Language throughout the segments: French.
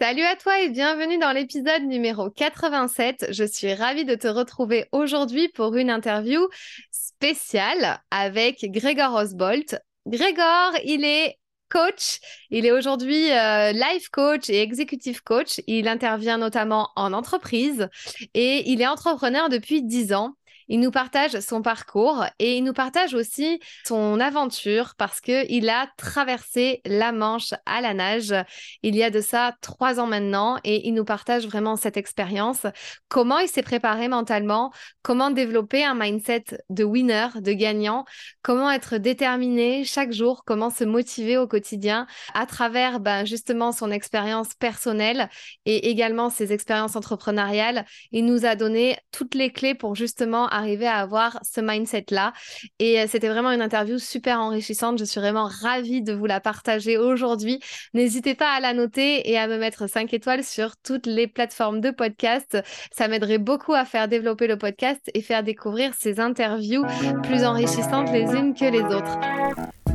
Salut à toi et bienvenue dans l'épisode numéro 87. Je suis ravie de te retrouver aujourd'hui pour une interview spéciale avec Grégor Osbolt. Grégor, il est coach. Il est aujourd'hui euh, life coach et executive coach. Il intervient notamment en entreprise et il est entrepreneur depuis 10 ans. Il nous partage son parcours et il nous partage aussi son aventure parce qu'il a traversé la Manche à la nage il y a de ça trois ans maintenant et il nous partage vraiment cette expérience, comment il s'est préparé mentalement, comment développer un mindset de winner, de gagnant, comment être déterminé chaque jour, comment se motiver au quotidien à travers ben, justement son expérience personnelle et également ses expériences entrepreneuriales? Il nous a donné toutes les clés pour justement arriver à avoir ce mindset-là. Et euh, c'était vraiment une interview super enrichissante. Je suis vraiment ravie de vous la partager aujourd'hui. N'hésitez pas à la noter et à me mettre 5 étoiles sur toutes les plateformes de podcast. Ça m'aiderait beaucoup à faire développer le podcast et faire découvrir ces interviews plus enrichissantes les unes que les autres.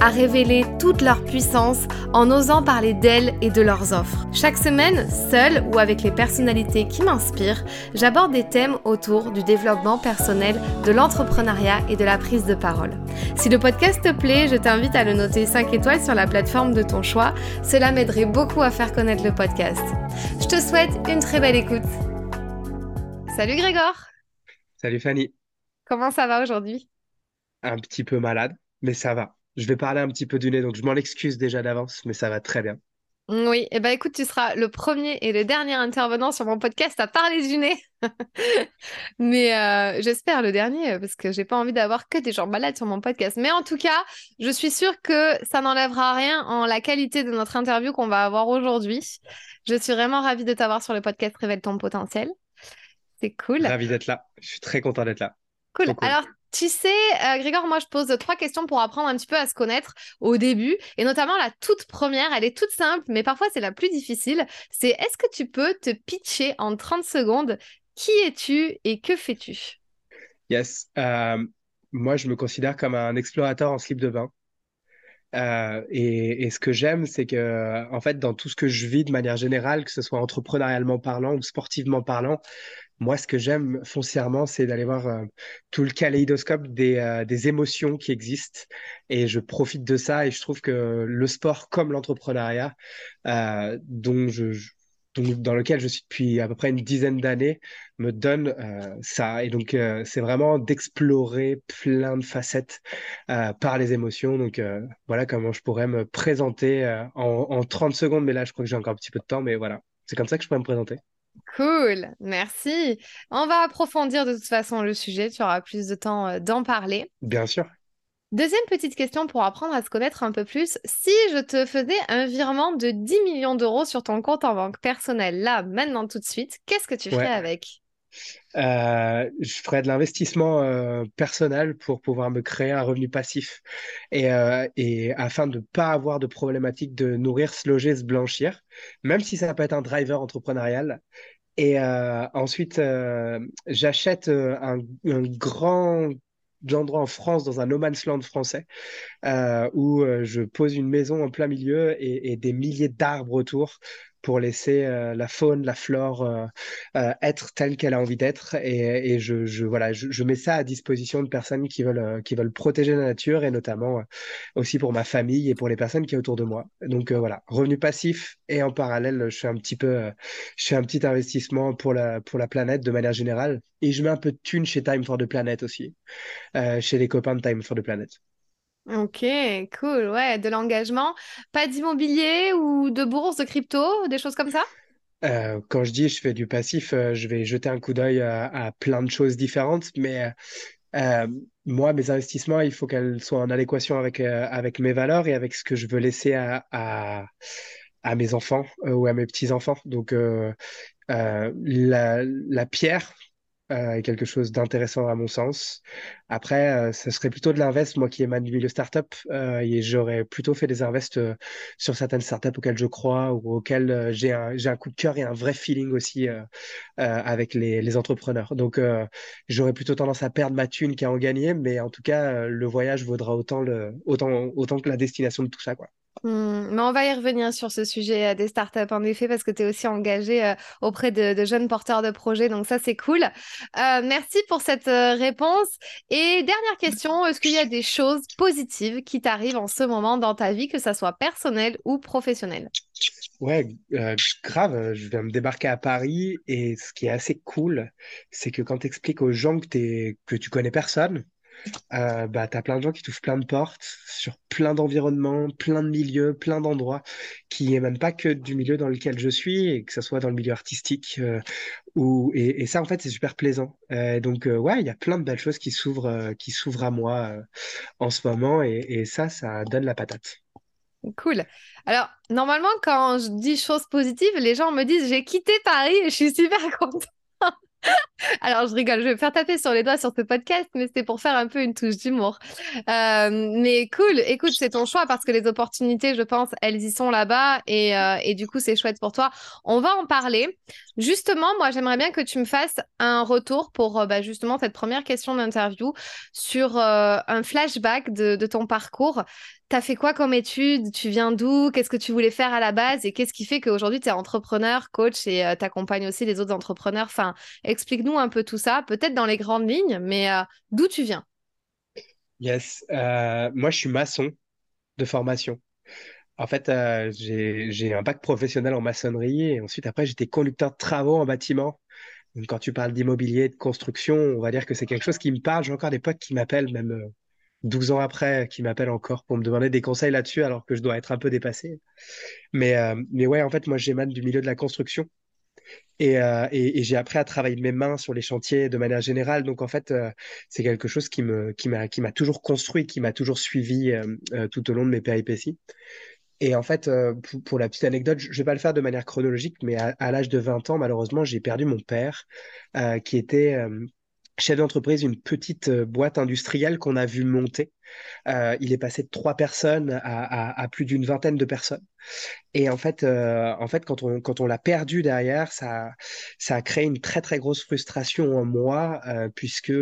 à révéler toute leur puissance en osant parler d'elles et de leurs offres. Chaque semaine, seule ou avec les personnalités qui m'inspirent, j'aborde des thèmes autour du développement personnel, de l'entrepreneuriat et de la prise de parole. Si le podcast te plaît, je t'invite à le noter 5 étoiles sur la plateforme de ton choix. Cela m'aiderait beaucoup à faire connaître le podcast. Je te souhaite une très belle écoute. Salut Grégor. Salut Fanny. Comment ça va aujourd'hui? Un petit peu malade, mais ça va. Je vais parler un petit peu du nez, donc je m'en excuse déjà d'avance, mais ça va très bien. Oui, et eh ben écoute, tu seras le premier et le dernier intervenant sur mon podcast à parler du nez. Mais euh, j'espère le dernier, parce que j'ai pas envie d'avoir que des gens malades sur mon podcast. Mais en tout cas, je suis sûre que ça n'enlèvera rien en la qualité de notre interview qu'on va avoir aujourd'hui. Je suis vraiment ravie de t'avoir sur le podcast Révèle ton potentiel. C'est cool. Ravi d'être là. Je suis très content d'être là. Cool. Alors, tu sais, euh, Grégor, moi, je pose trois questions pour apprendre un petit peu à se connaître au début. Et notamment, la toute première, elle est toute simple, mais parfois, c'est la plus difficile. C'est est-ce que tu peux te pitcher en 30 secondes? Qui es-tu et que fais-tu? Yes. Euh, moi, je me considère comme un explorateur en slip de bain. Euh, et, et, ce que j'aime, c'est que, en fait, dans tout ce que je vis de manière générale, que ce soit entrepreneurialement parlant ou sportivement parlant, moi, ce que j'aime foncièrement, c'est d'aller voir euh, tout le kaléidoscope des, euh, des, émotions qui existent. Et je profite de ça et je trouve que le sport comme l'entrepreneuriat, euh, dont je, dans lequel je suis depuis à peu près une dizaine d'années, me donne ça. Et donc, c'est vraiment d'explorer plein de facettes par les émotions. Donc, voilà comment je pourrais me présenter en, en 30 secondes. Mais là, je crois que j'ai encore un petit peu de temps. Mais voilà, c'est comme ça que je pourrais me présenter. Cool, merci. On va approfondir de toute façon le sujet, tu auras plus de temps euh, d'en parler. Bien sûr. Deuxième petite question pour apprendre à se connaître un peu plus. Si je te faisais un virement de 10 millions d'euros sur ton compte en banque personnel, là, maintenant, tout de suite, qu'est-ce que tu ferais avec? Euh, je ferais de l'investissement euh, personnel pour pouvoir me créer un revenu passif et, euh, afin de ne pas avoir de problématique de nourrir, se loger, se blanchir, même si ça peut être un driver entrepreneurial. Et ensuite, j'achète un, grand endroit en France, dans un no man's land français, où je pose une maison en plein milieu et des milliers d'arbres autour pour laisser euh, la faune, la flore euh, euh, être telle qu'elle a envie d'être. Et, je, voilà, je, mets ça à disposition de personnes qui veulent, qui veulent protéger la nature et notamment aussi pour ma famille et pour les personnes qui sont autour de moi. Donc voilà, revenu passif et en parallèle, je fais un petit peu, je fais un petit investissement pour la, pour la planète de manière générale et je mets un peu de thunes chez Time for the Planet aussi, chez les copains de Time for the Planet. Ok, cool, ouais, de l'engagement. Pas d'immobilier ou de bourse, de crypto, des choses comme ça? Euh, quand je dis je fais du passif, euh, je vais jeter un coup d'œil à, plein de choses différentes, mais euh, moi, mes investissements, il faut qu'elles soient en adéquation avec, avec mes valeurs et avec ce que je veux laisser à, à mes enfants ou à mes petits-enfants. Donc, la, la pierre euh, quelque chose d'intéressant à mon sens. Après, euh, ce serait plutôt de l'invest, moi qui émane du milieu startup, euh, et j'aurais plutôt fait des invests euh, sur certaines startups auxquelles je crois ou auxquelles j'ai un, coup de cœur et un vrai feeling aussi avec les, entrepreneurs. Donc, j'aurais plutôt tendance à perdre ma thune qu'à en gagner, mais en tout cas, le voyage vaudra autant, autant, autant que la destination de tout ça, quoi. Hmm, mais on va y revenir sur ce sujet euh, des startups, en effet, parce que tu es aussi engagé euh, auprès de, jeunes porteurs de projets, donc ça, c'est cool. Euh, merci pour cette réponse. Et dernière question, est-ce qu'il y a des choses positives qui t'arrivent en ce moment dans ta vie, que ça soit personnel ou professionnel Ouais, grave, je viens me débarquer à Paris et ce qui est assez cool, c'est que quand tu expliques aux gens que, que tu connais personne, euh, bah, tu as plein de gens qui touchent plein de portes sur plein d'environnements, plein de milieux, plein d'endroits qui émanent pas que du milieu dans lequel je suis et que ce soit dans le milieu artistique. Euh, ou, et, ça, en fait, c'est super plaisant. Euh, donc, euh, ouais, il y a plein de belles choses qui s'ouvrent qui à moi en ce moment et, et ça, ça donne la patate. Cool. Alors, normalement, quand je dis choses positives, les gens me disent j'ai quitté Paris et je suis super contente. Alors, je rigole, je vais me faire taper sur les doigts sur ce podcast, mais c'était pour faire un peu une touche d'humour. Euh, mais cool, écoute, c'est ton choix parce que les opportunités, je pense, elles y sont là-bas et, euh, et, du coup, c'est chouette pour toi. On va en parler. Justement, moi, j'aimerais bien que tu me fasses un retour pour euh, bah, justement cette première question d'interview sur un flashback de, de ton parcours. Tu as fait quoi comme études? Tu viens d'où? Qu'est-ce que tu voulais faire à la base? Et qu'est-ce qui fait qu'aujourd'hui, tu es entrepreneur, coach et tu accompagnes aussi les autres entrepreneurs? Enfin, Explique-nous un peu tout ça, peut-être dans les grandes lignes, mais euh, d'où tu viens? Yes, euh, moi je suis maçon de formation. En fait, euh, j'ai un bac professionnel en maçonnerie et ensuite après j'étais conducteur de travaux en bâtiment. Quand tu parles d'immobilier, de construction, on va dire que c'est quelque chose qui me parle. J'ai encore des potes qui m'appellent, même 12 ans après, qui m'appellent encore pour me demander des conseils là-dessus alors que je dois être un peu dépassé. Mais, mais ouais, en fait, moi j'émane du milieu de la construction. Euh, et, j'ai appris à travailler mes mains sur les chantiers de manière générale. Donc en fait, euh, c'est quelque chose qui m'a qui toujours construit, qui m'a toujours suivi euh, tout au long de mes péripéties. Et en fait, pour, la petite anecdote, je vais pas le faire de manière chronologique, mais à l'âge de 20 ans, malheureusement, j'ai perdu mon père, qui était chef d'entreprise une petite euh, boîte industrielle qu'on a vu monter. Euh, il est passé de trois personnes à, plus d'une vingtaine de personnes. Et en fait, euh, quand on l'a perdu derrière, ça, ça a créé une très très grosse frustration en moi, puisque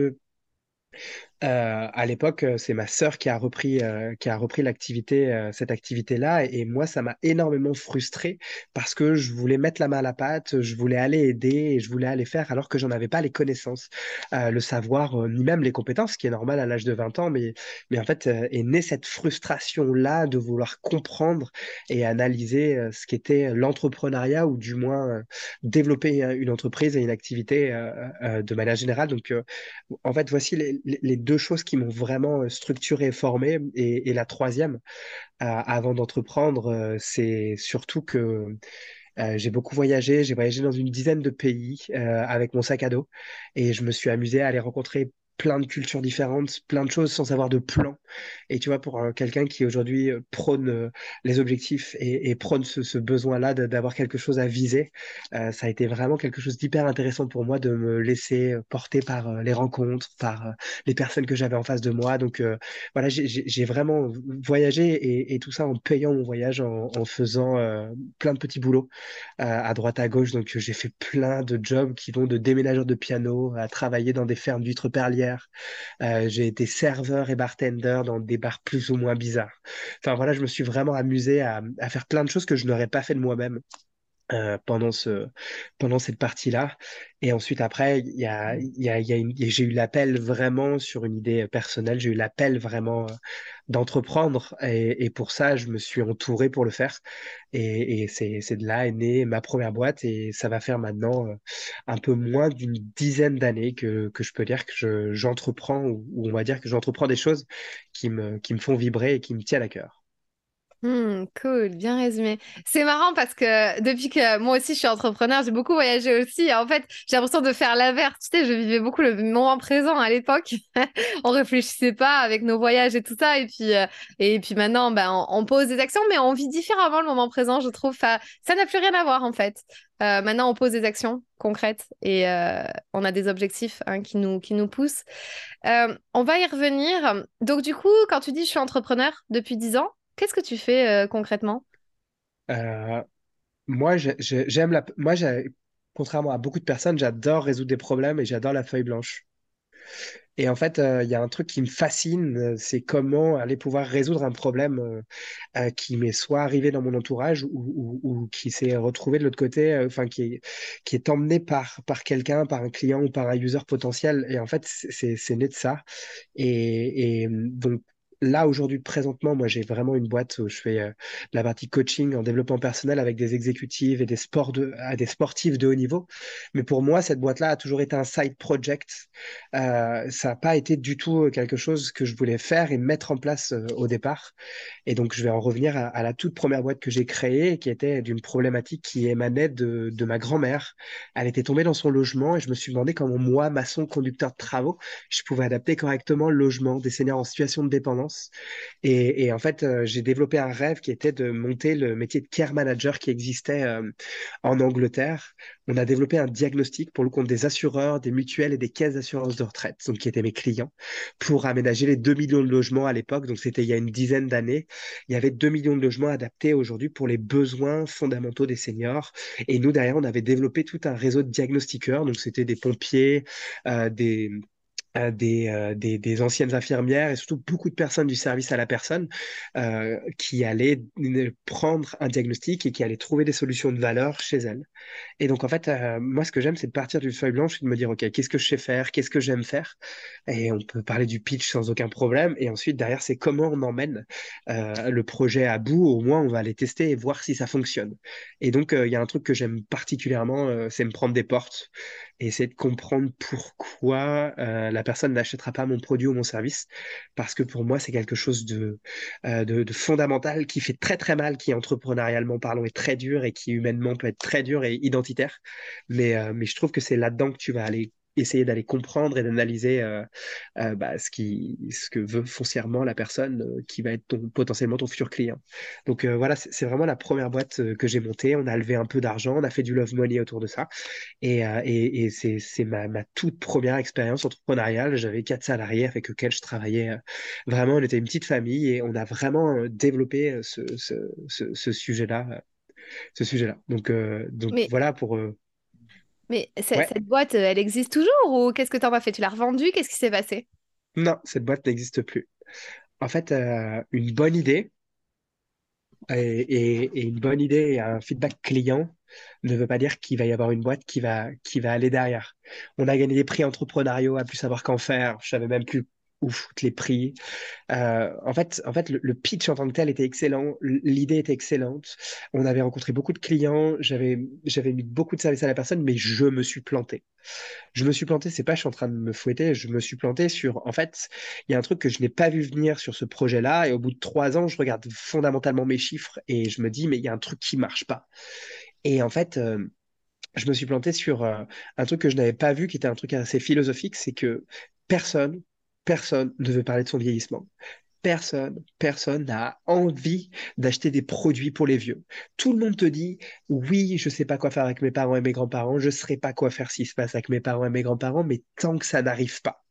euh, à l'époque, euh, c'est ma sœur qui a repris, euh, qui a repris l'activité, cette activité-là, et, moi, ça m'a énormément frustré parce que je voulais mettre la main à la pâte, je voulais aller aider et je voulais aller faire alors que j'en avais pas les connaissances, le savoir, ni même les compétences, ce qui est normal à l'âge de 20 ans, mais, mais en fait, est née cette frustration-là de vouloir comprendre et analyser ce qu'était l'entrepreneuriat ou du moins développer une entreprise et une activité de manière générale. Donc, en fait, voici les, les deux deux choses qui m'ont vraiment euh, structuré et formé. Et, la troisième, euh, avant d'entreprendre, euh, c'est surtout que j'ai beaucoup voyagé, j'ai voyagé dans une dizaine de pays avec mon sac à dos et je me suis amusé à aller rencontrer plein de cultures différentes, plein de choses sans avoir de plan. Et tu vois, pour quelqu'un qui aujourd'hui euh, prône euh, les objectifs et, prône ce, besoin-là d'avoir quelque chose à viser, euh, ça a été vraiment quelque chose d'hyper intéressant pour moi de me laisser porter par les rencontres, par les personnes que j'avais en face de moi. Donc voilà, j'ai vraiment voyagé et, tout ça en payant mon voyage, en, faisant plein de petits boulots à droite à gauche. Donc j'ai fait plein de jobs qui vont de déménageur de piano à travailler dans des fermes d'huîtres perlières euh, j'ai été serveur et bartender dans des bars plus ou moins bizarres. Enfin voilà, je me suis vraiment amusé à, à faire plein de choses que je n'aurais pas fait de moi-même. Euh, pendant ce pendant cette partie-là. Et ensuite après il y a il y a, y a j'ai eu l'appel vraiment sur une idée personnelle. J'ai eu l'appel vraiment euh, d'entreprendre et, et, pour ça je me suis entouré pour le faire. Et, et c'est c'est de là est née ma première boîte et ça va faire maintenant euh, un peu moins d'une dizaine d'années que que je peux dire que je j'entreprends ou, ou on va dire que j'entreprends des choses qui me qui me font vibrer et qui me tiennent à cœur Hmm, cool, bien résumé. C'est marrant parce que depuis que moi aussi je suis entrepreneur, j'ai beaucoup voyagé aussi. En fait, j'ai l'impression de faire l'inverse. Tu sais, je vivais beaucoup le moment présent à l'époque. on réfléchissait pas avec nos voyages et tout ça. Et puis, euh, et puis maintenant, ben, on, pose des actions, mais on vit différemment le moment présent, je trouve. Ça n'a plus rien à voir en fait. Euh, maintenant, on pose des actions concrètes et euh, on a des objectifs hein, qui, nous, qui nous poussent. on va y revenir. Donc, du coup, quand tu dis je suis entrepreneur depuis 10 ans, Qu'est-ce que tu fais euh, concrètement? Euh, moi, j'aime la. Moi, contrairement à beaucoup de personnes, j'adore résoudre des problèmes et j'adore la feuille blanche. Et en fait, euh, il y a un truc qui me fascine, c'est comment aller pouvoir résoudre un problème qui m'est soit arrivé dans mon entourage ou, qui s'est retrouvé de l'autre côté, qui est, emmené par, par quelqu'un, par un client ou par un user potentiel. Et en fait, c'est né de ça. Et donc, là, aujourd'hui, présentement, moi, j'ai vraiment une boîte où je fais euh, la partie coaching en développement personnel avec des exécutives et des, sports de, à des sportifs de haut niveau. Mais pour moi, cette boîte-là a toujours été un side project. Euh, ça n'a pas été du tout quelque chose que je voulais faire et mettre en place euh, au départ. Et donc, je vais en revenir à, la toute première boîte que j'ai créée, qui était d'une problématique qui émanait de, de ma grand-mère. Elle était tombée dans son logement et je me suis demandé comment moi, maçon, conducteur de travaux, je pouvais adapter correctement le logement des seniors en situation de dépendance et, en fait, euh, j'ai développé un rêve qui était de monter le métier de care manager qui existait euh, en Angleterre. On a développé un diagnostic pour le compte des assureurs, des mutuelles et des caisses d'assurance de retraite, donc qui étaient mes clients, pour aménager les 2 millions de logements à l'époque. Donc c'était il y a une dizaine d'années. Il y avait 2 millions de logements adaptés aujourd'hui pour les besoins fondamentaux des seniors. Et nous, derrière, on avait développé tout un réseau de diagnostiqueurs. Donc c'était des pompiers, euh, des euh, des, des, anciennes infirmières et surtout beaucoup de personnes du service à la personne euh, qui allaient prendre un diagnostic et qui allaient trouver des solutions de valeur chez elles. Et donc, en fait, euh, moi, ce que j'aime, c'est de partir d'une feuille blanche et de me dire, OK, qu'est-ce que je sais faire? Qu'est-ce que j'aime faire? Et on peut parler du pitch sans aucun problème. Et ensuite, derrière, c'est comment on emmène le projet à bout. Au moins, on va aller tester et voir si ça fonctionne. Et donc, il y a un truc que j'aime particulièrement, c'est me prendre des portes et essayer de comprendre pourquoi euh, la personne n'achètera pas mon produit ou mon service. Parce que pour moi, c'est quelque chose de, euh, de, fondamental qui fait très très mal, qui entrepreneurialement parlant est très dur et qui humainement peut être très dur et identitaire. Mais, euh, mais je trouve que c'est là-dedans que tu vas aller essayer d'aller comprendre et d'analyser euh, euh, bah, ce, qui, ce que veut foncièrement la personne euh, qui va être ton, potentiellement ton futur client. Donc voilà, c'est vraiment la première boîte que j'ai montée. On a levé un peu d'argent, on a fait du love money autour de ça. Et, et, et c'est ma, ma, toute première expérience entrepreneuriale. J'avais quatre salariés avec lesquels je travaillais. vraiment, on était une petite famille et on a vraiment développé ce, ce, ce, sujet-là. Ce sujet-là. Donc, donc voilà pour mais cette boîte, elle existe toujours ou qu'est-ce que tu en as fait? Tu l'as revendue? Qu'est-ce qui s'est passé? Non, cette boîte n'existe plus. En fait, euh, une bonne idée et, une bonne idée et un feedback client ne veut pas dire qu'il va y avoir une boîte qui va, qui va aller derrière. On a gagné des prix entrepreneuriaux à plus savoir qu'en faire. Je savais même plus ouf, les prix. Euh, en fait, en fait le, pitch en tant que tel était excellent, l'idée était excellente. On avait rencontré beaucoup de clients, j'avais j'avais mis beaucoup de services à la personne, mais je me suis planté. Je me suis planté, c'est pas je suis en train de me fouetter, je me suis planté sur. En fait, il y a un truc que je n'ai pas vu venir sur ce projet-là, et au bout de trois ans, je regarde fondamentalement mes chiffres et je me dis mais il y a un truc qui marche pas. Et en fait. Euh, je me suis planté sur euh, un truc que je n'avais pas vu, qui était un truc assez philosophique, c'est que personne, personne ne veut parler de son vieillissement. Personne, personne n'a envie d'acheter des produits pour les vieux. Tout le monde te dit, oui, je ne sais pas quoi faire avec mes parents et mes grands-parents, je ne saurais pas quoi faire s'il se passe avec mes parents et mes grands-parents, mais tant que ça n'arrive pas,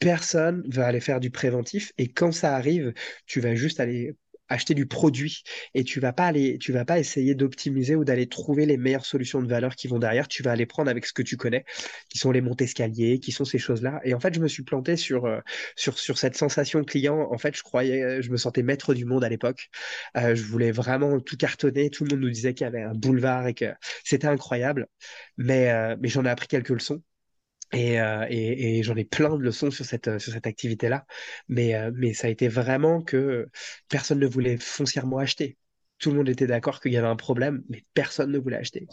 personne va aller faire du préventif et quand ça arrive, tu vas juste aller acheter du produit et tu vas pas aller, tu vas pas essayer d'optimiser ou d'aller trouver les meilleures solutions de valeur qui vont derrière. Tu vas aller prendre avec ce que tu connais, qui sont les montées escaliers, qui sont ces choses-là. Et en fait, je me suis planté sur, euh, sur, sur cette sensation client. En fait, je croyais, euh, je me sentais maître du monde à l'époque. Euh, je voulais vraiment tout cartonner. Tout le monde nous disait qu'il y avait un boulevard et que c'était incroyable. Mais, mais j'en ai appris quelques leçons. Euh, et, et, j'en ai plein de leçons sur cette, sur cette activité-là. Mais, euh, mais ça a été vraiment que personne ne voulait foncièrement acheter. Tout le monde était d'accord qu'il y avait un problème, mais personne ne voulait acheter.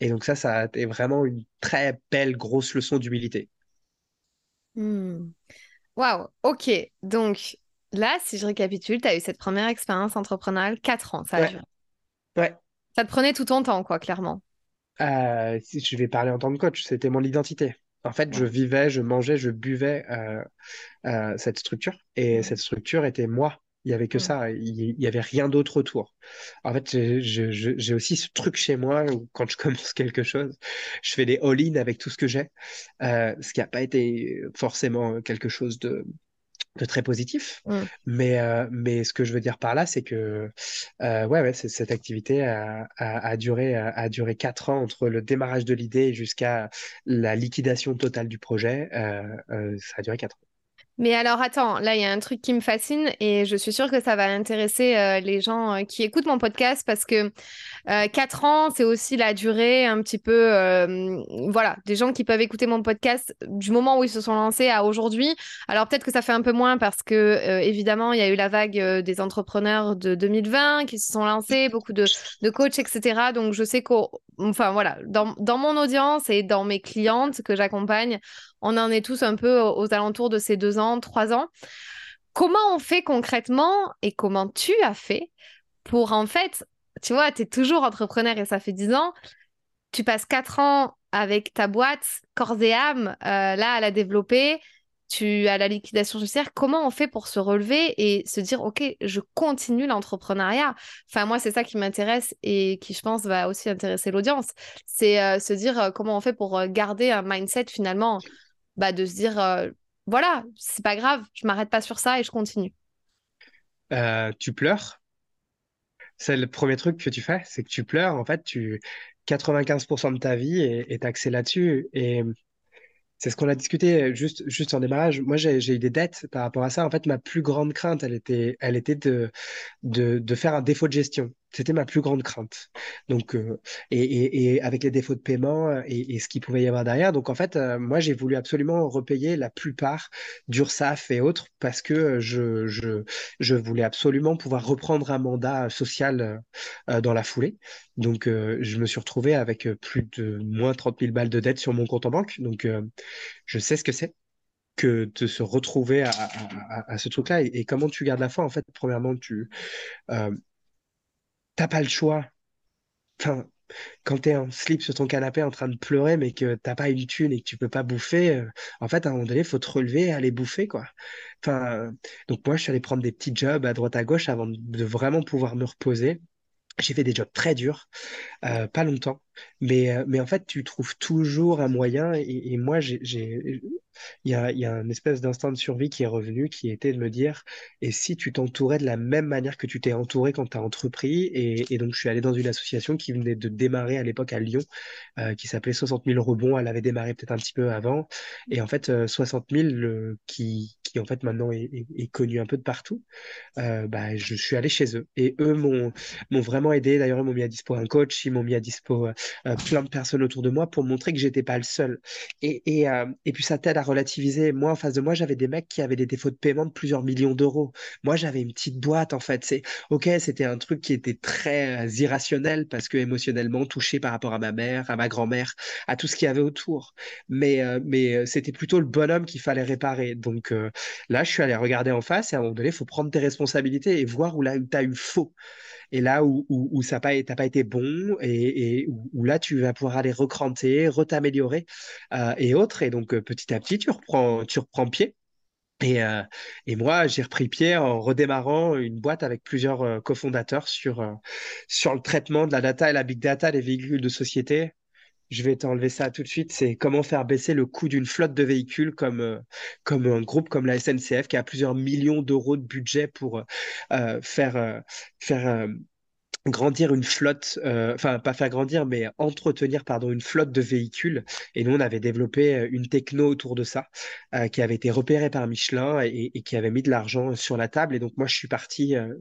Et donc ça, ça a été vraiment une très belle, grosse leçon d'humilité. Hmm. Waouh, ok. Donc, là, si je récapitule, tu as eu cette première expérience entrepreneuriale, 4 ans, ça a Ouais, duré. ouais. Ça te prenait tout ton temps, quoi, clairement. Euh, si je vais parler en tant que coach, c'était mon identité. En fait, je vivais, je mangeais, je buvais euh, euh, cette structure. Et cette structure était moi. Il y avait que ça, il il y avait rien d'autre autour. En fait, j'ai aussi ce truc chez moi où quand je commence quelque chose, je fais des all-in avec tout ce que j'ai, euh, ce qui n'a pas été forcément quelque chose de, de très positif. Mm. Mais, euh, mais ce que je veux dire par là, c'est que euh, ouais, ouais, cette activité a, a, a duré, a, a duré quatre ans entre le démarrage de l'idée jusqu'à la liquidation totale du projet. Euh, euh, ça a duré quatre ans. Mais alors, attends, là, il y a un truc qui me fascine et je suis sûre que ça va intéresser euh, les gens euh, qui écoutent mon podcast parce que euh, 4 ans, c'est aussi la durée un petit peu, euh, voilà, des gens qui peuvent écouter mon podcast du moment où ils se sont lancés à aujourd'hui. Alors, peut-être que ça fait un peu moins parce que, évidemment, il y a eu la vague des entrepreneurs de 2020 qui se sont lancés, beaucoup de, de coachs, etc. Donc, je sais qu'au, enfin, voilà, dans, mon audience et dans mes clientes que j'accompagne, on en est tous un peu aux, aux alentours de ces deux ans, trois ans. Comment on fait concrètement et comment tu as fait pour en fait, tu vois, tu es toujours entrepreneur et ça fait dix ans, tu passes quatre ans avec ta boîte corps et âme, euh, là, à la développer, tu as la liquidation judiciaire. Comment on fait pour se relever et se dire, OK, je continue l'entrepreneuriat? Enfin, moi, c'est ça qui m'intéresse et qui, je pense, va aussi intéresser l'audience. C'est euh, se dire euh, comment on fait pour euh, garder un mindset finalement, bah, de se dire, voilà, c'est pas grave, je m'arrête pas sur ça et je continue. Tu pleures? C'est le premier truc que tu fais, c'est que tu pleures. En fait, tu 95% de ta vie est, est axée là-dessus. Et C'est ce qu'on a discuté juste, juste en démarrage. Moi, j'ai, j'ai eu des dettes par rapport à ça. En fait, ma plus grande crainte, elle était, elle était de, de, de faire un défaut de gestion. C'était ma plus grande crainte. Donc, euh, et, et, avec les défauts de paiement euh, et, ce qu'il pouvait y avoir derrière. Donc, en fait, euh, moi, j'ai voulu absolument repayer la plupart d'URSSAF et autres parce que je, je, je voulais absolument pouvoir reprendre un mandat social dans la foulée. Donc, je me suis retrouvé avec plus de moins trente mille balles de dettes sur mon compte en banque. Donc, je sais ce que c'est que de se retrouver à, à- ce truc-là. Et, comment tu gardes la foi, en fait, premièrement, tu t'as pas le choix. Enfin, quand tu es en slip sur ton canapé en train de pleurer, mais que t'as pas une thune et que tu peux pas bouffer, euh, en fait, à un moment donné, il faut te relever et aller bouffer, quoi. Enfin, donc moi, je suis allé prendre des petits jobs à droite à gauche avant de, de vraiment pouvoir me reposer. J'ai fait des jobs très durs, euh, pas longtemps, mais, euh, mais en fait, tu trouves toujours un moyen. Et, moi, il y a, y a un espèce d'instinct de survie qui est revenu, qui était de me dire, et si tu t'entourais de la même manière que tu t'es entouré quand tu as entrepris, et, donc je suis allé dans une association qui venait de démarrer à l'époque à Lyon, euh, qui s'appelait 60 000 rebonds, elle avait démarré peut-être un petit peu avant, et en fait, euh, 60 000, euh, qui, qui en fait maintenant est, est, connu un peu de partout, bah, je suis allé chez eux, et eux m'ont vraiment aidé, d'ailleurs ils m'ont mis à dispo un coach, ils m'ont mis à dispo plein de personnes autour de moi pour montrer que j'étais pas le seul. Et, et, euh, et puis ça t'aide à relativiser. Moi, en face de moi, j'avais des mecs qui avaient des défauts de paiement de plusieurs millions d'euros. Moi, j'avais une petite boîte, en fait. C'est OK, c'était un truc qui était très euh, irrationnel parce que émotionnellement touché par rapport à ma mère, à ma grand-mère, à tout ce qu'il y avait autour. Mais, euh, mais euh, c'était plutôt le bonhomme qu'il fallait réparer. Donc euh, là, je suis allé regarder en face et à un moment donné, il faut prendre tes responsabilités et voir où là tu as eu faux. Et là où, où, où ça n'a pas, été bon et, où là, tu vas pouvoir aller recranter, retaméliorer euh, et autres. Et donc, euh, petit à petit, tu reprends, tu reprends pied. Et, euh, et moi, j'ai repris pied en redémarrant une boîte avec plusieurs euh, cofondateurs sur, euh, sur le traitement de la data et la big data des véhicules de société. Je vais t'enlever ça tout de suite. C'est comment faire baisser le coût d'une flotte de véhicules comme, euh, comme un groupe comme la SNCF qui a plusieurs millions d'euros de budget pour euh, faire, euh, faire euh, grandir une flotte, euh, enfin pas faire grandir, mais entretenir, pardon, une flotte de véhicules. Et nous, on avait développé euh, une techno autour de ça, euh, qui avait été repérée par Michelin et, et qui avait mis de l'argent sur la table. Et donc moi, je suis parti, euh,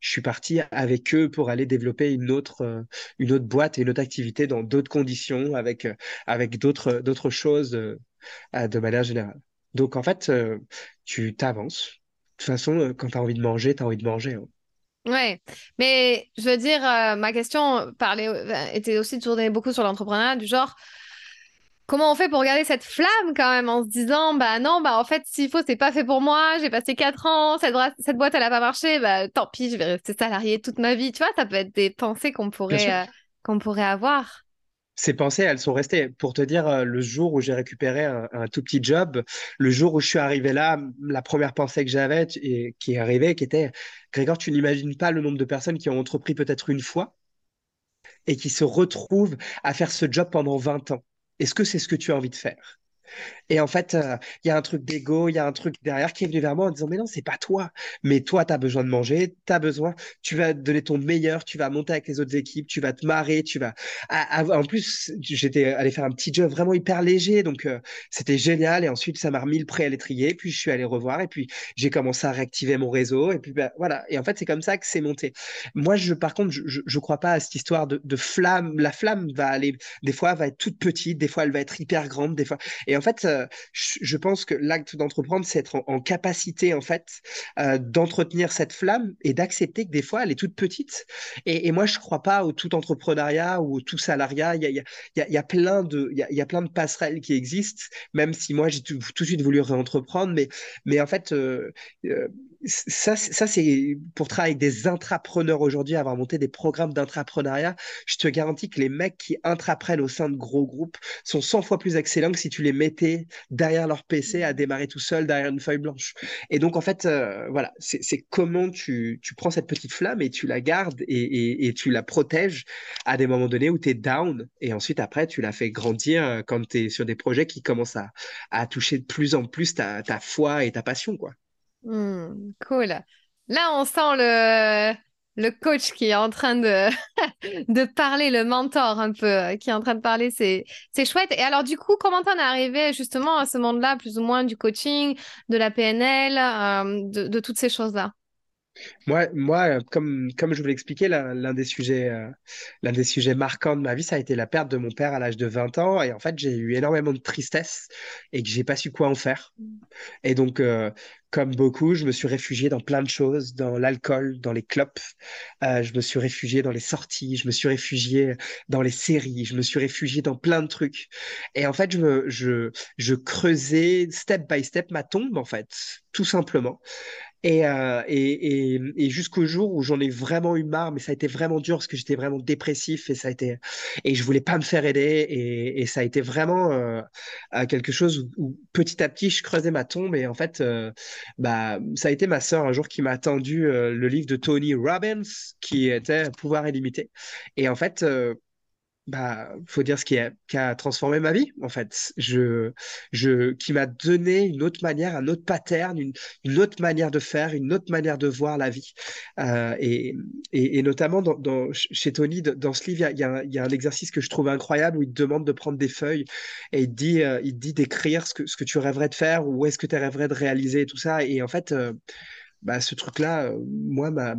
je suis parti avec eux pour aller développer une autre, euh, une autre boîte et une autre activité dans d'autres conditions, avec, euh, avec d'autres, d'autres choses de manière générale. Donc en fait, tu t'avances. De toute façon, quand tu as envie de manger, tu as envie de manger. hein. Ouais, mais je veux dire, euh, ma question parlait, euh, était aussi tournée beaucoup sur l'entrepreneuriat, du genre, comment on fait pour garder cette flamme quand même en se disant bah non bah en fait s'il faut c'est pas fait pour moi j'ai passé quatre ans cette, cette boîte elle a pas marché bah tant pis je vais rester salarié toute ma vie. Tu vois ça peut être des pensées qu'on pourrait euh, qu'on pourrait avoir ces pensées, elles sont restées. Pour te dire, euh, le jour où j'ai récupéré un, tout petit job, le jour où je suis arrivé là, la première pensée que j'avais qui est arrivée, qui était, Grégor, tu n'imagines pas le nombre de personnes qui ont entrepris peut-être une fois et qui se retrouvent à faire ce job pendant 20 ans. Est-ce que c'est ce que tu as envie de faire? Et en fait, euh, il y a un truc d'ego, il y a un truc derrière qui est venu vers moi en disant, mais non, c'est pas toi. Mais toi, tu as besoin de manger, tu as besoin, tu vas donner ton meilleur, tu vas monter avec les autres équipes, tu vas te marrer, tu vas... En plus, j'étais allé faire un petit job vraiment hyper léger, donc euh, c'était génial. Et ensuite, ça m'a remis le prêt à l'étrier, puis je suis allé revoir, et puis j'ai commencé à réactiver mon réseau, et puis bah, voilà. Et en fait, c'est comme ça que c'est monté. Moi, je, par contre, je, je, crois pas à cette histoire de, de, flamme. La flamme va aller, des fois, elle va être toute petite, des fois, elle va être hyper grande, des fois. Et en fait, euh, je pense que l'acte d'entreprendre, c'est être en, capacité, en fait, euh, d'entretenir cette flamme et d'accepter que des fois, elle est toute petite. Et, moi, je ne crois pas au tout entrepreneuriat ou au tout salariat. Il y a, plein de, passerelles qui existent, même si moi, j'ai tout, de suite voulu réentreprendre. Mais, mais en fait, euh, ça, ça c'est pour travailler avec des intrapreneurs aujourd'hui, avoir monté des programmes d'intrapreneuriat. Je te garantis que les mecs qui intraprennent au sein de gros groupes sont 100 fois plus excellents que si tu les mettais derrière leur PC à démarrer tout seul derrière une feuille blanche. Et donc, en fait, euh, voilà, c'est comment tu, tu, prends cette petite flamme et tu la gardes et, et, tu la protèges à des moments donnés où tu es down. Et ensuite, après, tu la fais grandir euh, quand tu es sur des projets qui commencent à, à toucher de plus en plus ta, ta foi et ta passion, quoi. Hmm, cool. Là, on sent le, coach qui est en train de, parler, le mentor un peu, euh, qui est en train de parler, c'est, chouette. Et alors, du coup, comment t'en es arrivé justement à ce monde-là, plus ou moins du coaching, de la PNL, euh, de, de toutes ces choses-là? Moi, moi comme, comme je vous l'expliquais, l'un des sujets, euh, des sujets marquants de ma vie, ça a été la perte de mon père à l'âge de 20 ans. Et en fait, j'ai eu énormément de tristesse et que j'ai pas su quoi en faire. Et donc, euh, comme beaucoup, je me suis réfugié dans plein de choses, dans l'alcool, dans les clopes. Euh, je me suis réfugié dans les sorties. Je me suis réfugié dans les séries. Je me suis réfugié dans plein de trucs. Et en fait, je je, je creusais step by step ma tombe, en fait, tout simplement. Euh, et, et, et, jusqu'au jour où j'en ai vraiment eu marre, mais ça a été vraiment dur parce que j'étais vraiment dépressif et ça a été et je voulais pas me faire aider et, et ça a été vraiment euh, quelque chose où, petit à petit je creusais ma tombe et en fait euh, bah ça a été ma sœur un jour qui m'a tendu le livre de Tony Robbins qui était Pouvoir illimité. Et en fait bah, faut dire ce qui a, transformé ma vie, en fait. Qui m'a donné une autre manière, un autre pattern, une, autre manière de faire, une autre manière de voir la vie. Euh, et, et, et, notamment chez Tony, dans ce livre, il y, a, un exercice que je trouve incroyable où il te demande de prendre des feuilles et il te dit, euh, d'écrire ce que, tu rêverais de faire ou est-ce que tu rêverais de réaliser tout ça. Et en fait, euh, bah, ce truc-là, euh, moi, m'a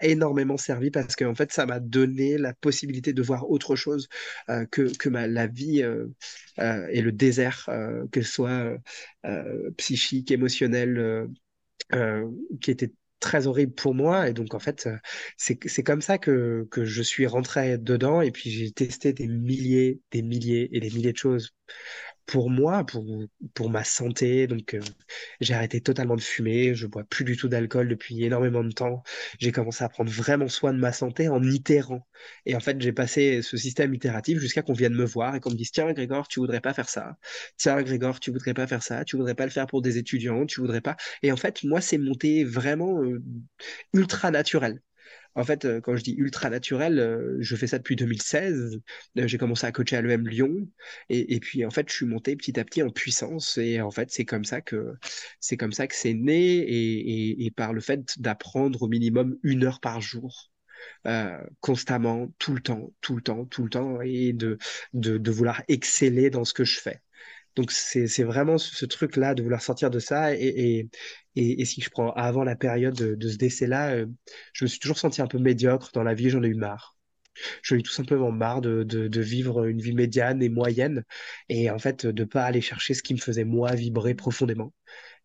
énormément servi parce qu'en fait, ça m'a donné la possibilité de voir autre chose euh, que, que la vie euh, et le désert, que soit psychique, émotionnel, qui était très horrible pour moi. Et donc, en fait, c'est comme ça que, que je suis rentré dedans. Et puis, j'ai testé des milliers, des milliers et des milliers de choses pour moi, pour, pour ma santé. Donc, euh, j'ai arrêté totalement de fumer. Je bois plus du tout d'alcool depuis énormément de temps. J'ai commencé à prendre vraiment soin de ma santé en itérant. Et en fait, j'ai passé ce système itératif jusqu'à qu'on vienne me voir et qu'on me dise Tiens, Grégor, tu voudrais pas faire ça. Tiens, Grégor, tu voudrais pas faire ça. Tu voudrais pas le faire pour des étudiants. Tu voudrais pas. Et en fait, moi, c'est monté vraiment euh, ultra naturel. En fait, euh, quand je dis ultra naturel, euh, je fais ça depuis 2016. Euh, j'ai commencé à coacher à l'EM Lyon. Et, puis, en fait, je suis monté petit à petit en puissance. Et en fait, c'est comme ça que c'est comme ça que c'est né. Et, par le fait d'apprendre au minimum une heure par jour. constamment, tout le temps, tout le temps, tout le temps, et de, de vouloir exceller dans ce que je fais. Donc c'est vraiment ce, truc-là de vouloir sortir de ça. Et, si je prends avant la période de, ce décès-là, euh, je me suis toujours senti un peu médiocre dans la vie, j'en ai eu marre. J'en ai eu tout simplement marre de, de, de, vivre une vie médiane et moyenne et en fait de pas aller chercher ce qui me faisait moi vibrer profondément.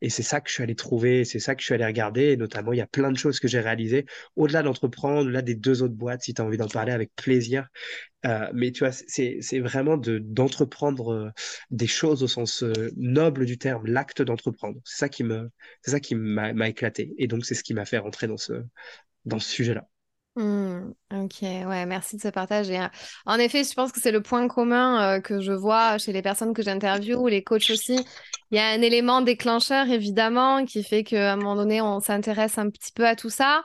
Et c'est ça que je suis allé trouver, c'est ça que je suis allé regarder. Et notamment, il y a plein de choses que j'ai réalisées au-delà d'entreprendre, au-delà des deux autres boîtes, si tu as envie d'en parler avec plaisir. Euh, mais tu vois, c'est, vraiment de, d'entreprendre euh, des choses au sens euh, noble du terme, l'acte d'entreprendre. C'est ça qui me, ça qui m'a éclaté. Et donc, c'est ce qui m'a fait rentrer dans ce, dans ce sujet-là. Mmh, ok, ouais, merci de ce partage. Et, en effet, je pense que c'est le point commun que je vois chez les personnes que j'interviewe, les coachs aussi. Il y a un élément déclencheur, évidemment, qui fait qu'à un moment donné, on s'intéresse un petit peu à tout ça.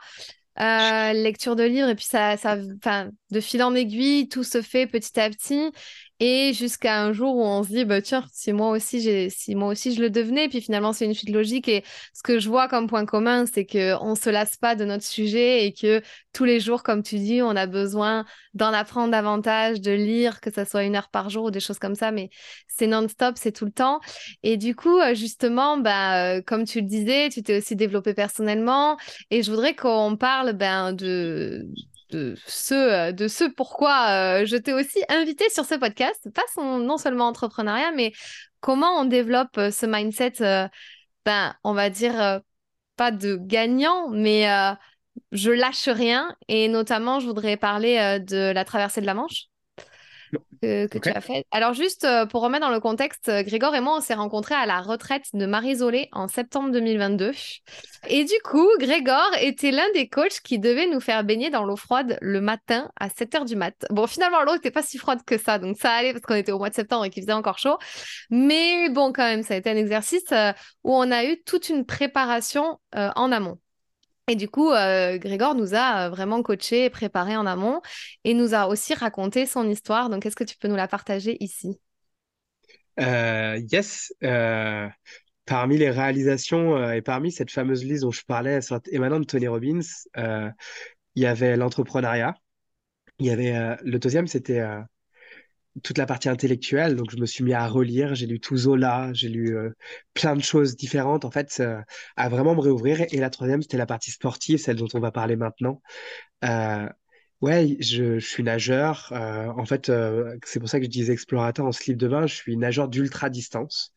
Euh, lecture de livres, et puis ça, ça, de fil en aiguille, tout se fait petit à petit. Et jusqu'à un jour où on se dit, bah, tiens, si moi aussi, si moi aussi je le devenais, puis finalement c'est une suite logique. Et ce que je vois comme point commun, c'est qu'on ne se lasse pas de notre sujet et que tous les jours, comme tu dis, on a besoin d'en apprendre davantage, de lire, que ce soit une heure par jour ou des choses comme ça, mais c'est non-stop, c'est tout le temps. Et du coup, euh, justement, bah, euh, comme tu le disais, tu t'es aussi développé personnellement et je voudrais qu'on parle ben, de de ce, euh, de ce pourquoi euh, je t'ai aussi invité sur ce podcast, pas non seulement entrepreneuriat, mais comment on développe euh, ce mindset, ben, on va dire, pas de gagnant, mais je lâche rien. Et notamment, je voudrais parler de la traversée de la Manche que, tu as fait. Alors juste euh, pour remettre dans le contexte, euh, Grégor et moi, on s'est rencontrés à la retraite de Marie Zolé en septembre 2022. Et du coup, Grégor était l'un des coachs qui devait nous faire baigner dans l'eau froide le matin à 7h du mat. Bon, finalement, l'eau n'était pas si froide que ça, donc ça allait parce qu'on était au mois de septembre et qu'il faisait encore chaud. Mais bon, quand même, ça a été un exercice euh, où on a eu toute une préparation en amont. Et du coup, euh, Grégor nous a euh, vraiment coaché et préparé en amont et nous a aussi raconté son histoire. Donc, est-ce que tu peux nous la partager ici? Euh, Yes. parmi les réalisations et parmi cette fameuse liste dont je parlais, émanant de Tony Robbins, il y avait l'entrepreneuriat. Il y avait le deuxième, c'était toute la partie intellectuelle. Donc, je me suis mis à relire. J'ai lu tout Zola, j'ai lu euh, plein de choses différentes, en fait, à vraiment me réouvrir. Et la troisième, c'était la partie sportive, celle dont on va parler maintenant. Euh, ouais, je, suis nageur. Euh, en fait, euh, c'est pour ça que je disais explorateur en slip de bain. Je suis nageur d'ultra distance.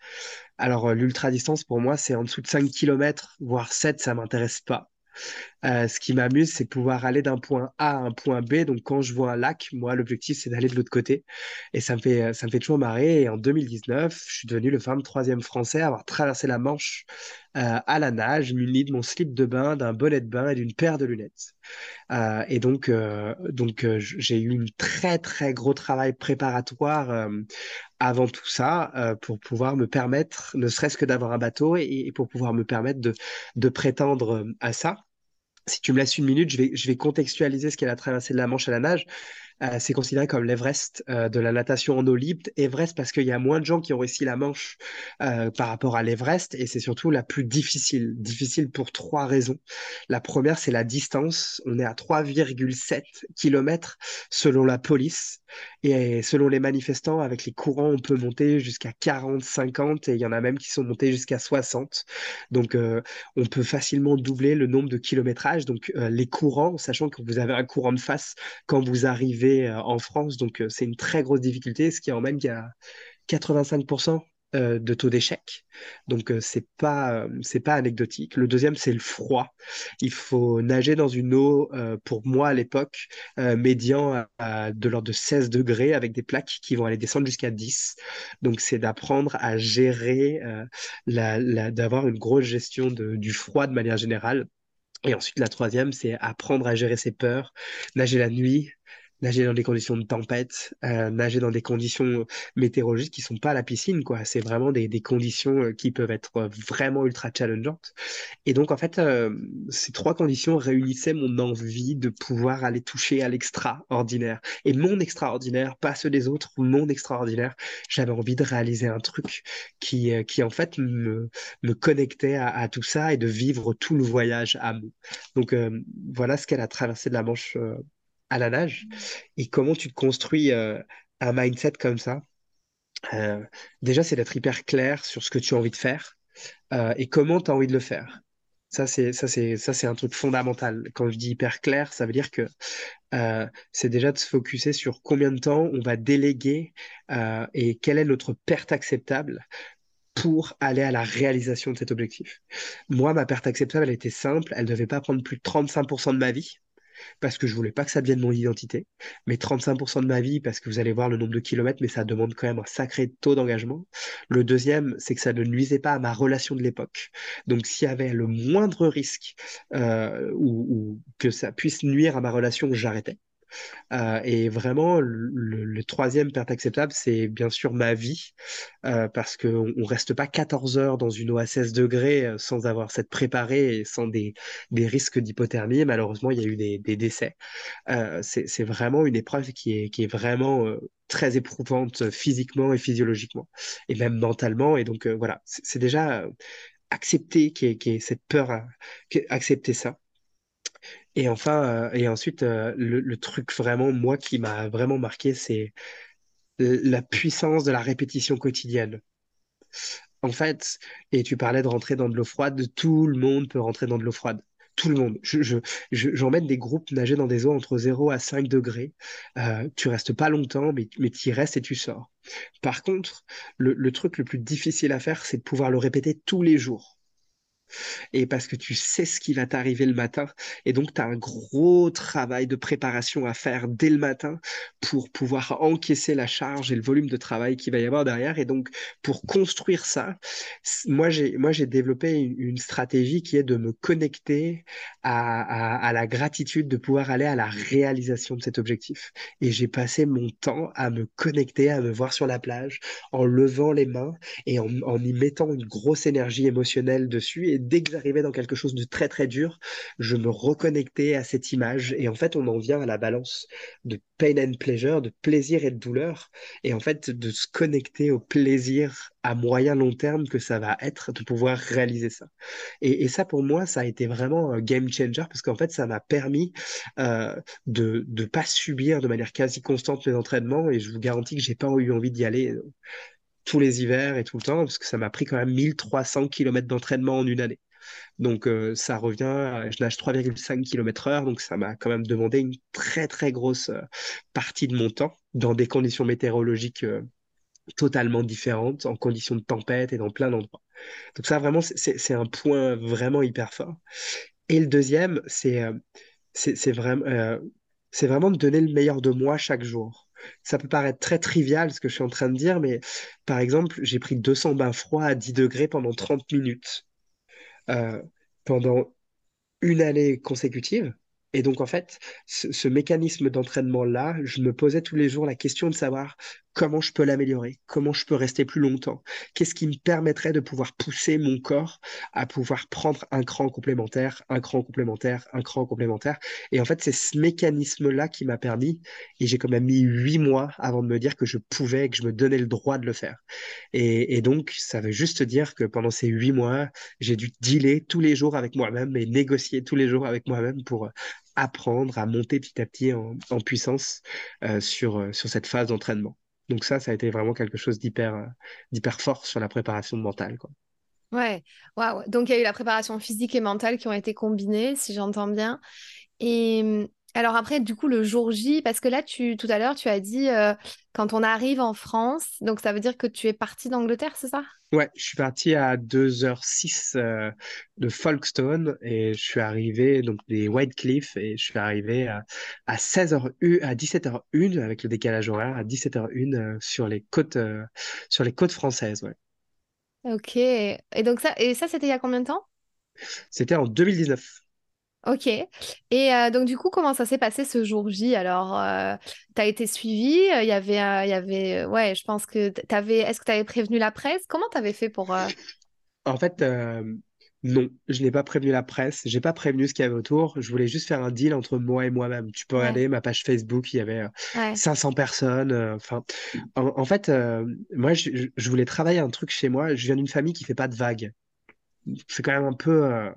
Alors, l'ultra distance, pour moi, c'est en dessous de 5 km, voire 7, ça m'intéresse pas. Euh, ce qui m'amuse, c'est pouvoir aller d'un point A à un point B. Donc, quand je vois un lac, moi, l'objectif, c'est d'aller de l'autre côté. Et ça me fait, ça me fait toujours marrer. Et en 2019, je suis devenu le fameux troisième français à avoir traversé la Manche euh, à la nage, muni de mon slip de bain, d'un bonnet de bain et d'une paire de lunettes. Euh, et donc, donc j'ai eu un très, très gros travail préparatoire avant tout ça pour pouvoir me permettre, ne serait-ce que d'avoir un bateau et, pour pouvoir me permettre de prétendre à ça si tu me laisses une minute, je vais, je vais contextualiser ce qu'est la traversée de la Manche à la nage. Euh, c'est considéré comme l'Everest euh, de la natation en eau libre. Everest parce qu'il y a moins de gens qui ont réussi la Manche euh, par rapport à l'Everest et c'est surtout la plus difficile. Difficile pour trois raisons. La première, c'est la distance. On est à 3,7 km selon la police et selon les manifestants, avec les courants, on peut monter jusqu'à 40, 50 et il y en a même qui sont montés jusqu'à 60. Donc, on peut facilement doubler le nombre de kilométrages. Donc, les courants, sachant que vous avez un courant de face quand vous arrivez euh, en France. Donc, euh, c'est une très grosse difficulté, ce qui emmène qu'il y a 85% euh, de taux d'échec. Donc c'est pas pas anecdotique. Le deuxième c'est le froid. Il faut nager dans une eau pour moi à l'époque médian à, de l'ordre de 16 degrés avec des plaques qui vont aller descendre jusqu'à 10. Donc c'est d'apprendre à gérer la, d'avoir une grosse gestion du froid de manière générale. Et ensuite la troisième c'est apprendre à gérer ses peurs, nager la nuit, nager dans des conditions de tempête, euh, nager dans des conditions météorologiques qui sont pas à la piscine, quoi. C'est vraiment des, des, conditions euh, qui peuvent être euh, vraiment ultra challengeantes. Et donc, en fait, ces trois conditions réunissaient mon envie de pouvoir aller toucher à l'extraordinaire. Et mon extraordinaire, pas ceux des autres, mon extraordinaire, j'avais envie de réaliser un truc qui, qui en fait, me, me connectait à, à, tout ça et de vivre tout le voyage à nous. Donc, voilà ce qu'elle a traversé de la Manche à la nage et comment tu construis euh, un mindset comme ça. Euh, déjà, c'est d'être hyper clair sur ce que tu as envie de faire euh, et comment tu as envie de le faire. Ça, c'est ça, c'est ça, c'est un truc fondamental. Quand je dis hyper clair, ça veut dire que c'est déjà de se focuser sur combien de temps on va déléguer et quelle est notre perte acceptable pour aller à la réalisation de cet objectif. Moi, ma perte acceptable, elle était simple. Elle ne devait pas prendre plus de 35% de ma vie parce que je voulais pas que ça devienne mon identité, mais 35% de ma vie parce que vous allez voir le nombre de kilomètres, mais ça demande quand même un sacré taux d'engagement. Le deuxième, c'est que ça ne nuisait pas à ma relation de l'époque. Donc s'il y avait le moindre risque euh, ou, que ça puisse nuire à ma relation, j'arrêtais. Euh, et vraiment, le, troisième perte acceptable, c'est bien sûr ma vie, euh, parce qu'on ne reste pas 14 heures dans une eau à 16 degrés euh, sans avoir s'être préparé et sans des, risques d'hypothermie. Malheureusement, il y a eu des, décès. c'est vraiment une épreuve qui est, vraiment très éprouvante physiquement et physiologiquement, et même mentalement. Et donc, voilà, c'est déjà accepter cette peur, accepter ça. Et enfin, euh, et ensuite, euh, le, truc vraiment, moi, qui m'a vraiment marqué, c'est la puissance de la répétition quotidienne. En fait, et tu parlais de rentrer dans de l'eau froide, tout le monde peut rentrer dans de l'eau froide. Tout le monde. Je, je, j'emmène des groupes nager dans des eaux entre 0 à 5 degrés. Euh, tu restes pas longtemps, mais, mais tu y restes et tu sors. Par contre, le, le truc le plus difficile à faire, c'est de pouvoir le répéter tous les jours et parce que tu sais ce qui va t'arriver le matin. Et donc, tu as un gros travail de préparation à faire dès le matin pour pouvoir encaisser la charge et le volume de travail qu'il va y avoir derrière. Et donc, pour construire ça, moi, j'ai, développé une, stratégie qui est de me connecter à, à, la gratitude de pouvoir aller à la réalisation de cet objectif. Et j'ai passé mon temps à me connecter, à me voir sur la plage en levant les mains et en, en y mettant une grosse énergie émotionnelle dessus. Et dès que j'arrivais dans quelque chose de très très dur, je me reconnectais à cette image. Et en fait, on en vient à la balance de pain and pleasure, de plaisir et de douleur. Et en fait, de se connecter au plaisir à moyen long terme que ça va être de pouvoir réaliser ça. Et, ça, pour moi, ça a été vraiment un game changer parce qu'en fait, ça m'a permis euh, de ne pas subir de manière quasi constante mes entraînements. Et je vous garantis que j'ai pas eu envie d'y aller tous les hivers et tout le temps, parce que ça m'a pris quand même 1300 km d'entraînement en une année. Donc euh, ça revient, je nage 3,5 km heure, donc ça m'a quand même demandé une très très grosse euh, partie de mon temps dans des conditions météorologiques euh, totalement différentes, en conditions de tempête et dans plein d'endroits. Donc ça vraiment, c'est un point vraiment hyper fort. Et le deuxième, c'est vraiment, vraiment de donner le meilleur de moi chaque jour ça peut paraître très trivial ce que je suis en train de dire, mais par exemple, j'ai pris 200 bains froids à 10 degrés pendant 30 minutes euh, pendant une année consécutive. Et donc, en fait, ce, mécanisme d'entraînement-là, je me posais tous les jours la question de savoir comment je peux l'améliorer, comment je peux rester plus longtemps, qu'est-ce qui me permettrait de pouvoir pousser mon corps à pouvoir prendre un cran complémentaire, un cran complémentaire, un cran complémentaire. Et en fait, c'est ce mécanisme-là qui m'a permis, et j'ai quand même mis huit mois avant de me dire que je pouvais, que je me donnais le droit de le faire. Et, donc, ça veut juste dire que pendant ces huit mois, j'ai dû dealer tous les jours avec moi-même et négocier tous les jours avec moi-même pour apprendre à monter petit à petit en, puissance euh, sur, euh, sur cette phase d'entraînement. Donc ça, ça a été vraiment quelque chose d'hyper euh, d'hyper fort sur la préparation mentale. Quoi. Ouais, waouh. Donc il y a eu la préparation physique et mentale qui ont été combinées, si j'entends bien. Et hum, alors après, du coup, le jour J, parce que là, tu, tout à l'heure, tu as dit euh, quand on arrive en France, donc ça veut dire que tu es parti d'Angleterre, c'est ça? Ouais, je suis parti à 2h06 euh, de Folkestone et je suis arrivé donc des White Cliff et je suis arrivé à, à 16h à 17h01 avec le décalage horaire à 17h01 euh, sur les côtes sur les côtes françaises, ouais. Ok. Et donc ça et ça c'était il y a combien de temps? C'était en 2019. Ok. Et euh, donc, du coup, comment ça s'est passé ce jour J Alors, euh, tu as été suivi Il y avait, il y avait ouais, je pense que tu avais. Est-ce que tu avais prévenu la presse? Comment tu avais fait pour. Euh? En fait, non, je n'ai pas prévenu la presse. J'ai pas prévenu ce qu'il y avait autour. Je voulais juste faire un deal entre moi et moi-même. Tu peux regarder ma page Facebook, il y avait 500 personnes. Enfin, en, fait, moi, je, je, voulais travailler un truc chez moi. Je viens d'une famille qui fait pas de vagues c'est quand même un peu. Euh,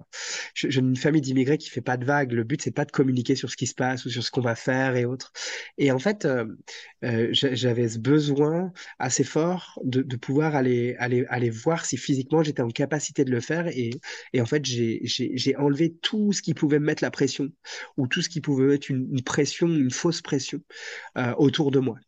j'ai une famille d'immigrés qui fait pas de vagues. Le but c'est pas de communiquer sur ce qui se passe ou sur ce qu'on va faire et autres. Et en fait, euh, euh, j'avais ce besoin assez fort de, pouvoir aller aller aller voir si physiquement j'étais en capacité de le faire. Et, et en fait, j'ai enlevé tout ce qui pouvait me mettre la pression ou tout ce qui pouvait être une pression, une fausse pression autour de moi.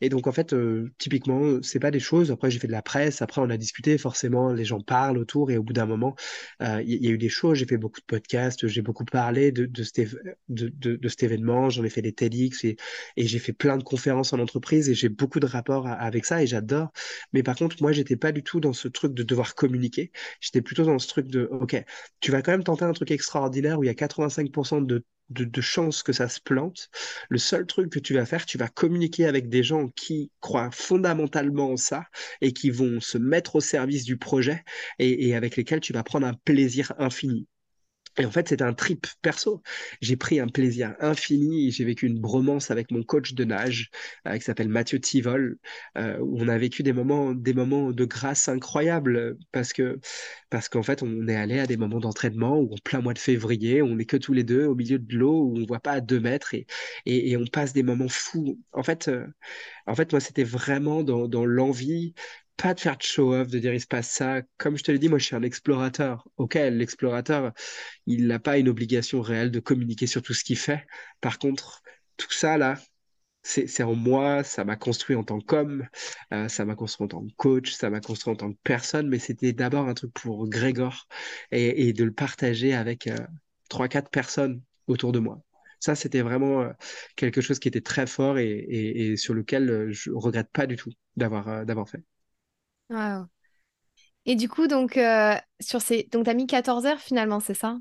Et donc, en fait, euh, typiquement, c'est pas des choses. Après, j'ai fait de la presse. Après, on a discuté. Forcément, les gens parlent autour. Et au bout d'un moment, euh, il y, a eu des choses. J'ai fait beaucoup de podcasts. J'ai beaucoup parlé de, cet, événement. J'en ai fait des TEDx et, et j'ai fait plein de conférences en entreprise. Et j'ai beaucoup de rapports avec ça. Et j'adore. Mais par contre, moi, j'étais pas du tout dans ce truc de devoir communiquer. J'étais plutôt dans ce truc de, OK, tu vas quand même tenter un truc extraordinaire où il y a 85% de de, chances que ça se plante. Le seul truc que tu vas faire, tu vas communiquer avec des gens qui croient fondamentalement en ça et qui vont se mettre au service du projet et avec lesquels tu vas prendre un plaisir infini. Et en fait, c'était un trip perso. J'ai pris un plaisir infini. J'ai vécu une bromance avec mon coach de nage, euh, qui s'appelle Mathieu Tivol, euh, on a vécu des moments, des moments de grâce incroyables parce que, parce qu'en fait, on est allé à des moments d'entraînement où en plein mois de février, on n'est que tous les deux au milieu de l'eau où on voit pas à deux mètres et, et, on passe des moments fous. En fait, euh, en fait, moi, c'était vraiment dans, dans l'envie pas de faire de show-off, de dire il se passe ça. Comme je te l'ai dit, moi je suis un explorateur. Ok, l'explorateur, il n'a pas une obligation réelle de communiquer sur tout ce qu'il fait. Par contre, tout ça là, c'est en moi, ça m'a construit en tant qu'homme, euh, ça m'a construit en tant que coach, ça m'a construit en tant que personne, mais c'était d'abord un truc pour Grégor et, de le partager avec euh, trois, quatre personnes autour de moi. Ça, c'était vraiment euh, quelque chose qui était très fort et, sur lequel je regrette pas du tout d'avoir d'avoir fait. Et du coup, donc, euh, sur ces... donc tu as mis 14 heures finalement, c'est ça?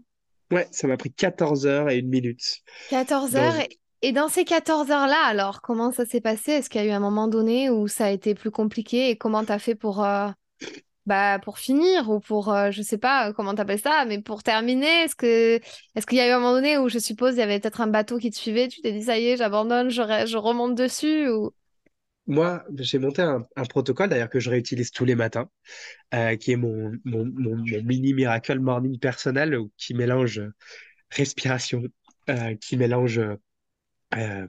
Ouais, ça m'a pris 14 heures et une minute. 14 heures. Et... dans ces 14 heures-là, alors, comment ça s'est passé? Est-ce qu'il y a eu un moment donné où ça a été plus compliqué? Et comment tu as fait pour, euh, bah, pour finir ou pour, euh, je sais pas comment tu appelles ça, mais pour terminer? Est-ce que est-ce qu'il y a eu un moment donné où je suppose il y avait peut-être un bateau qui te suivait, tu t'es dit ça y est, j'abandonne, je, je remonte dessus ou moi, j'ai monté un, protocole d'ailleurs que je réutilise tous les matins, euh, qui est mon, mon, mini miracle morning personnel qui mélange respiration, euh, qui mélange euh,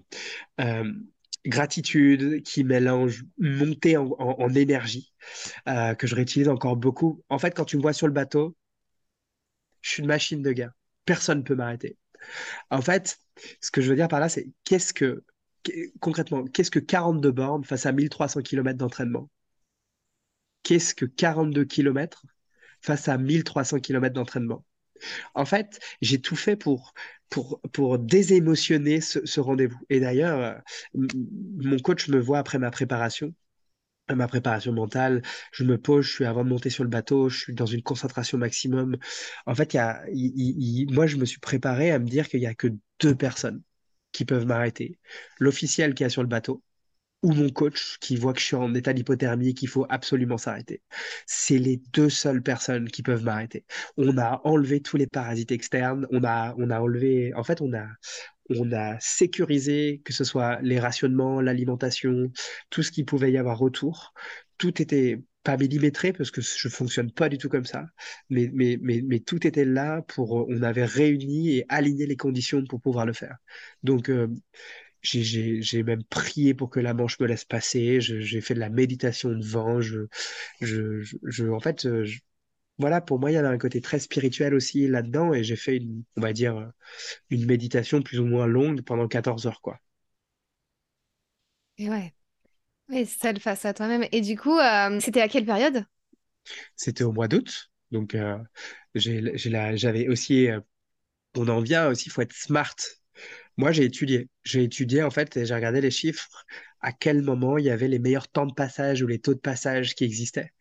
gratitude, qui mélange montée en, en énergie, que je réutilise encore beaucoup. En fait, quand tu me vois sur le bateau, je suis une machine de guerre. Personne ne peut m'arrêter. En fait, ce que je veux dire par là, c'est qu'est-ce que concrètement, qu'est-ce que 42 bornes face à 1300 km d'entraînement? Qu'est-ce que 42 km face à 1300 km d'entraînement? En fait, j'ai tout fait pour, pour, pour désémotionner ce, rendez-vous. Et d'ailleurs, euh, mon coach me voit après ma préparation ma préparation mentale, je me pose, je suis avant de monter sur le bateau, je suis dans une concentration maximum. En fait, y moi, je me suis préparé à me dire qu'il n'y a que deux personnes qui peuvent m'arrêter, l'officiel qui est sur le bateau, ou mon coach qui voit que je suis en état d'hypothermie et qu'il faut absolument s'arrêter. C'est les deux seules personnes qui peuvent m'arrêter. On a enlevé tous les parasites externes, on a, on a enlevé, en fait, on a, on a sécurisé que ce soit les rationnements, l'alimentation, tout ce qui pouvait y avoir autour. Tout était pas millimétré parce que je fonctionne pas du tout comme ça, mais, mais, mais, tout était là pour, on avait réuni et aligné les conditions pour pouvoir le faire. Donc, euh, j'ai même prié pour que la manche me laisse passer, j'ai fait de la méditation devant, je, je, je, en fait, euh, voilà, pour moi, il y avait un côté très spirituel aussi là-dedans et j'ai fait, on va dire, une méditation plus ou moins longue pendant 14 heures, quoi. Et ouais. Et seul face à toi-même. Et du coup, euh, c'était à quelle période? C'était au mois d'août. Donc, euh, j'avais aussi. Euh, on en vient aussi, il faut être smart. Moi, j'ai étudié. J'ai étudié, en fait, et j'ai regardé les chiffres, à quel moment il y avait les meilleurs temps de passage ou les taux de passage qui existaient?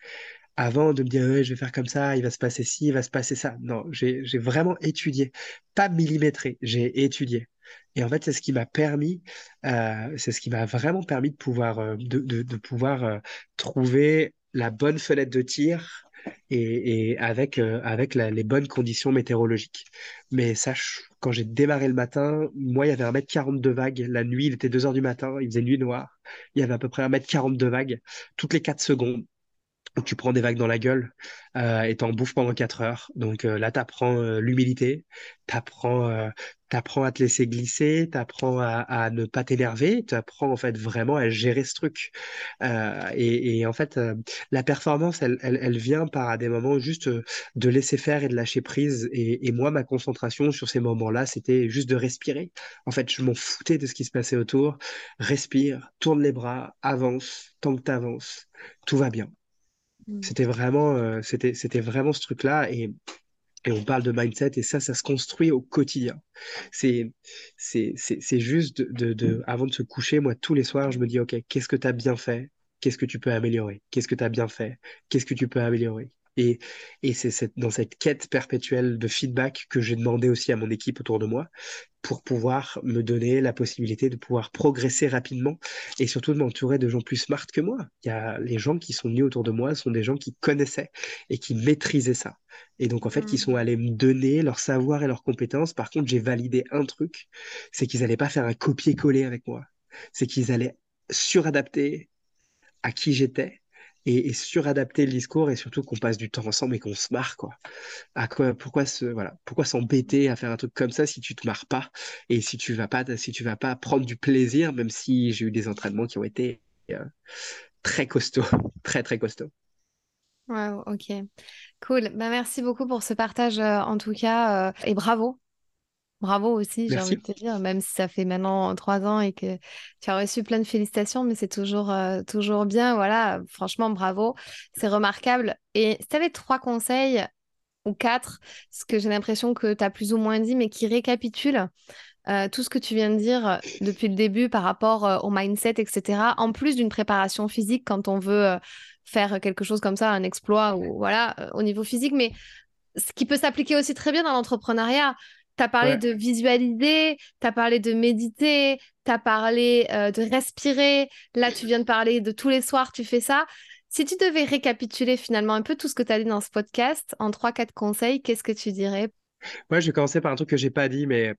Avant de me dire, je vais faire comme ça, il va se passer ci, il va se passer ça. Non, j'ai vraiment étudié. Pas millimétré, j'ai étudié. Et en fait, c'est ce qui m'a permis, euh, c'est ce qui m'a vraiment permis de pouvoir, euh, de, pouvoir euh, trouver la bonne fenêtre de tir et, et avec, avec les bonnes conditions météorologiques. Mais sache, quand j'ai démarré le matin, moi, il y avait 1m40 de vagues. La nuit, il était 2h du matin, il faisait nuit noire. Il y avait à peu près 1m40 de vagues toutes les 4 secondes. Tu prends des vagues dans la gueule euh, et t'en bouffes pendant 4 heures. Donc euh, là, tu apprends euh, l'humilité, tu apprends, à te laisser glisser, tu apprends à, ne pas t'énerver, tu apprends en fait vraiment à gérer ce truc. Et, en fait, la performance, elle, elle, vient par des moments juste de laisser faire et de lâcher prise. Et, et moi, ma concentration sur ces moments-là, c'était juste de respirer. En fait, je m'en foutais de ce qui se passait autour. Respire, tourne les bras, avance, tant que tu avances, tout va bien Mm. C'était vraiment, euh, c'était, c'était vraiment ce truc-là. Et, et on parle de mindset et ça, ça se construit au quotidien. C'est, c'est, c'est, juste de, de, avant de se coucher, moi, tous les soirs, je me dis, OK, qu'est-ce que tu as bien fait? Qu'est-ce que tu peux améliorer? Qu'est-ce que tu as bien fait? Qu'est-ce que tu peux améliorer? Et, et c'est dans cette quête perpétuelle de feedback que j'ai demandé aussi à mon équipe autour de moi pour pouvoir me donner la possibilité de pouvoir progresser rapidement et surtout de m'entourer de gens plus smart que moi. Il y a les gens qui sont venus autour de moi sont des gens qui connaissaient et qui maîtrisaient ça. Et donc en fait, qui sont mmh. allés me donner leur savoir et leurs compétences. Par contre, j'ai validé un truc, c'est qu'ils n'allaient pas faire un copier-coller avec moi. C'est qu'ils allaient suradapter à qui j'étais et, suradapter le discours et surtout qu'on passe du temps ensemble et qu'on se marre quoi. À quoi pourquoi se voilà, pourquoi s'embêter à faire un truc comme ça si tu te marres pas et si tu vas pas si tu vas pas prendre du plaisir même si j'ai eu des entraînements qui ont été euh, très costauds, très très costauds. Wow, ok. Cool. Bah, merci beaucoup pour ce partage euh, en tout cas euh, et bravo Bravo aussi, j'ai envie de te dire, même si ça fait maintenant trois ans et que tu as reçu plein de félicitations, mais c'est toujours, euh, toujours bien. Voilà, franchement, bravo. C'est remarquable. Et si tu avais trois conseils ou quatre, ce que j'ai l'impression que tu as plus ou moins dit, mais qui récapitulent euh, tout ce que tu viens de dire depuis le début par rapport euh, au mindset, etc., en plus d'une préparation physique quand on veut faire quelque chose comme ça, un exploit ou voilà, au niveau physique, mais ce qui peut s'appliquer aussi très bien dans l'entrepreneuriat. Tu as parlé de visualiser, tu as parlé de méditer, tu as parlé euh, de respirer. Là, tu viens de parler de tous les soirs, tu fais ça. Si tu devais récapituler finalement un peu tout ce que tu as dit dans ce podcast en 3-4 conseils, qu'est-ce que tu dirais? Moi, je vais commencer par un truc que j'ai pas dit, mais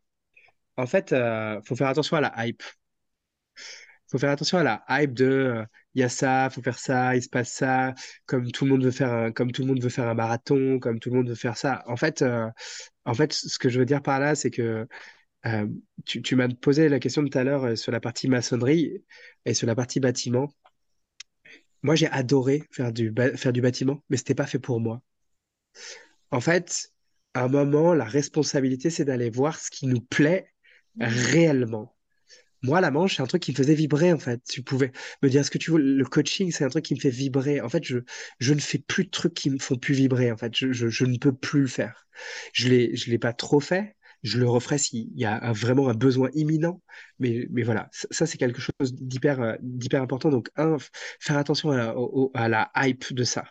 en fait, il euh, faut faire attention à la hype. faut faire attention à la hype de euh, il y a ça, faut faire ça, il se passe ça, comme tout le monde veut faire un, comme tout le monde veut faire un marathon, comme tout le monde veut faire ça. En fait, euh, en fait, ce que je veux dire par là, c'est que euh, tu, tu m'as posé la question tout à l'heure euh, sur la partie maçonnerie et sur la partie bâtiment. Moi, j'ai adoré faire du, faire du bâtiment, mais c'était pas fait pour moi. En fait, à un moment, la responsabilité, c'est d'aller voir ce qui nous plaît mmh. réellement. Moi, la manche, c'est un truc qui me faisait vibrer, en fait. Tu pouvais me dire ce que tu veux. Le coaching, c'est un truc qui me fait vibrer. En fait, je, je ne fais plus de trucs qui me font plus vibrer, en fait. Je, je, ne peux plus le faire. Je l'ai, je l'ai pas trop fait. Je le referai s'il y a vraiment un besoin imminent. Mais, mais voilà, ça, c'est quelque chose d'hyper, euh, d'hyper important. Donc, un, faire attention à, à la hype de ça.